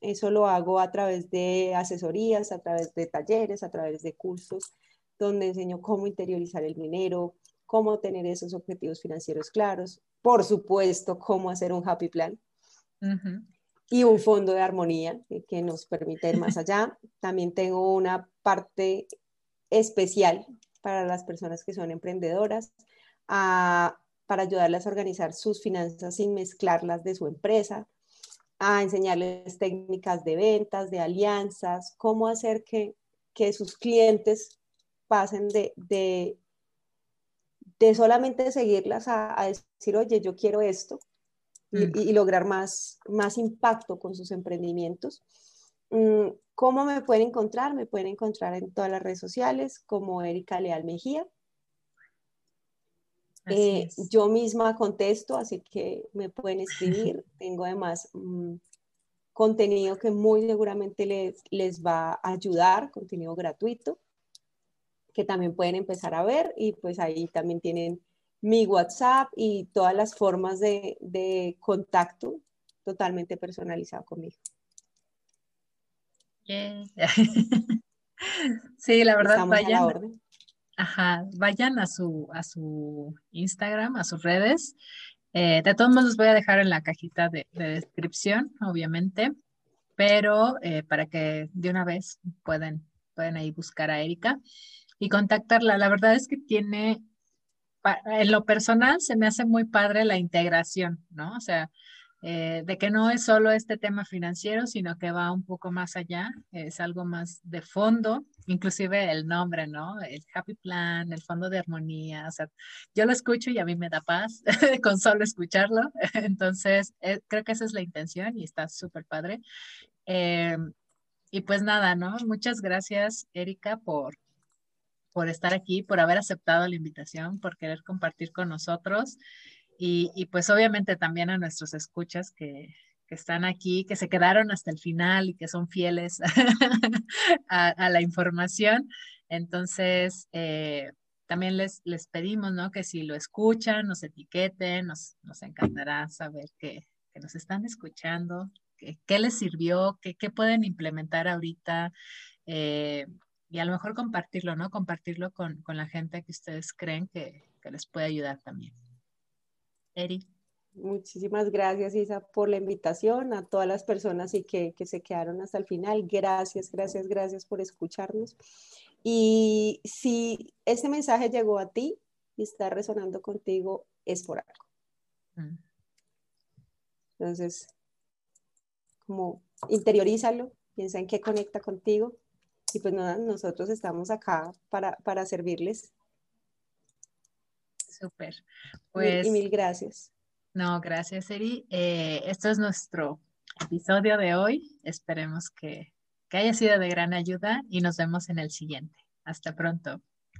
Speaker 2: Eso lo hago a través de asesorías, a través de talleres, a través de cursos, donde enseño cómo interiorizar el dinero, cómo tener esos objetivos financieros claros, por supuesto, cómo hacer un happy plan y un fondo de armonía que, nos permite ir más allá. También tengo una parte especial para las personas que son emprendedoras, para ayudarles a organizar sus finanzas sin mezclarlas de su empresa, a enseñarles técnicas de ventas, de alianzas, cómo hacer que, que sus clientes pasen de, de solamente seguirlas a, decir, oye, yo quiero esto y, mm. lograr más, más impacto con sus emprendimientos. Mm, ¿Cómo me pueden encontrar? Me pueden encontrar en todas las redes sociales como Erika Leal Mejía. Eh, yo misma contesto, así que me pueden escribir. Tengo además mm, contenido que muy seguramente les, les va a ayudar, contenido gratuito, que también pueden empezar a ver y pues ahí también tienen mi WhatsApp y todas las formas de, de contacto totalmente personalizado conmigo.
Speaker 1: sí, la verdad, vayan, ajá, vayan a su, a su Instagram, a sus redes. Eh, de todos modos, los voy a dejar en la cajita de, descripción, obviamente, pero eh, para que de una vez pueden, pueden ahí buscar a Erika y contactarla. La verdad es que tiene, en lo personal, se me hace muy padre la integración, ¿no? O sea, eh, de que no es solo este tema financiero, sino que va un poco más allá, es algo más de fondo, inclusive el nombre, ¿no? El Happy Plan, el Fondo de Armonía, o sea, yo lo escucho y a mí me da paz con solo escucharlo, entonces eh, creo que esa es la intención y está súper padre. Eh, y pues nada, ¿no? Muchas gracias, Erika, por, por estar aquí, por haber aceptado la invitación, por querer compartir con nosotros. Y, pues obviamente también a nuestros escuchas que, están aquí, que se quedaron hasta el final y que son fieles a, la información. Entonces, eh, también les, les pedimos, ¿no? Que si lo escuchan, nos etiqueten, nos, nos encantará saber que, nos están escuchando, qué les sirvió, qué pueden implementar ahorita. Eh, y a lo mejor compartirlo, ¿no? Compartirlo con, con la gente que ustedes creen que, que les puede ayudar también. Eri.
Speaker 2: Muchísimas gracias, Isa, por la invitación, a todas las personas y que, que, se quedaron hasta el final. Gracias, gracias, gracias por escucharnos. Y si ese mensaje llegó a ti y está resonando contigo, es por algo. Mm. Entonces, como interiorízalo, piensa en qué conecta contigo y pues nada, nosotros estamos acá para, para servirles
Speaker 1: Súper.
Speaker 2: Pues, y mil gracias.
Speaker 1: No, gracias, Eri. Eh, esto es nuestro episodio de hoy. Esperemos que, que haya sido de gran ayuda y nos vemos en el siguiente. Hasta pronto.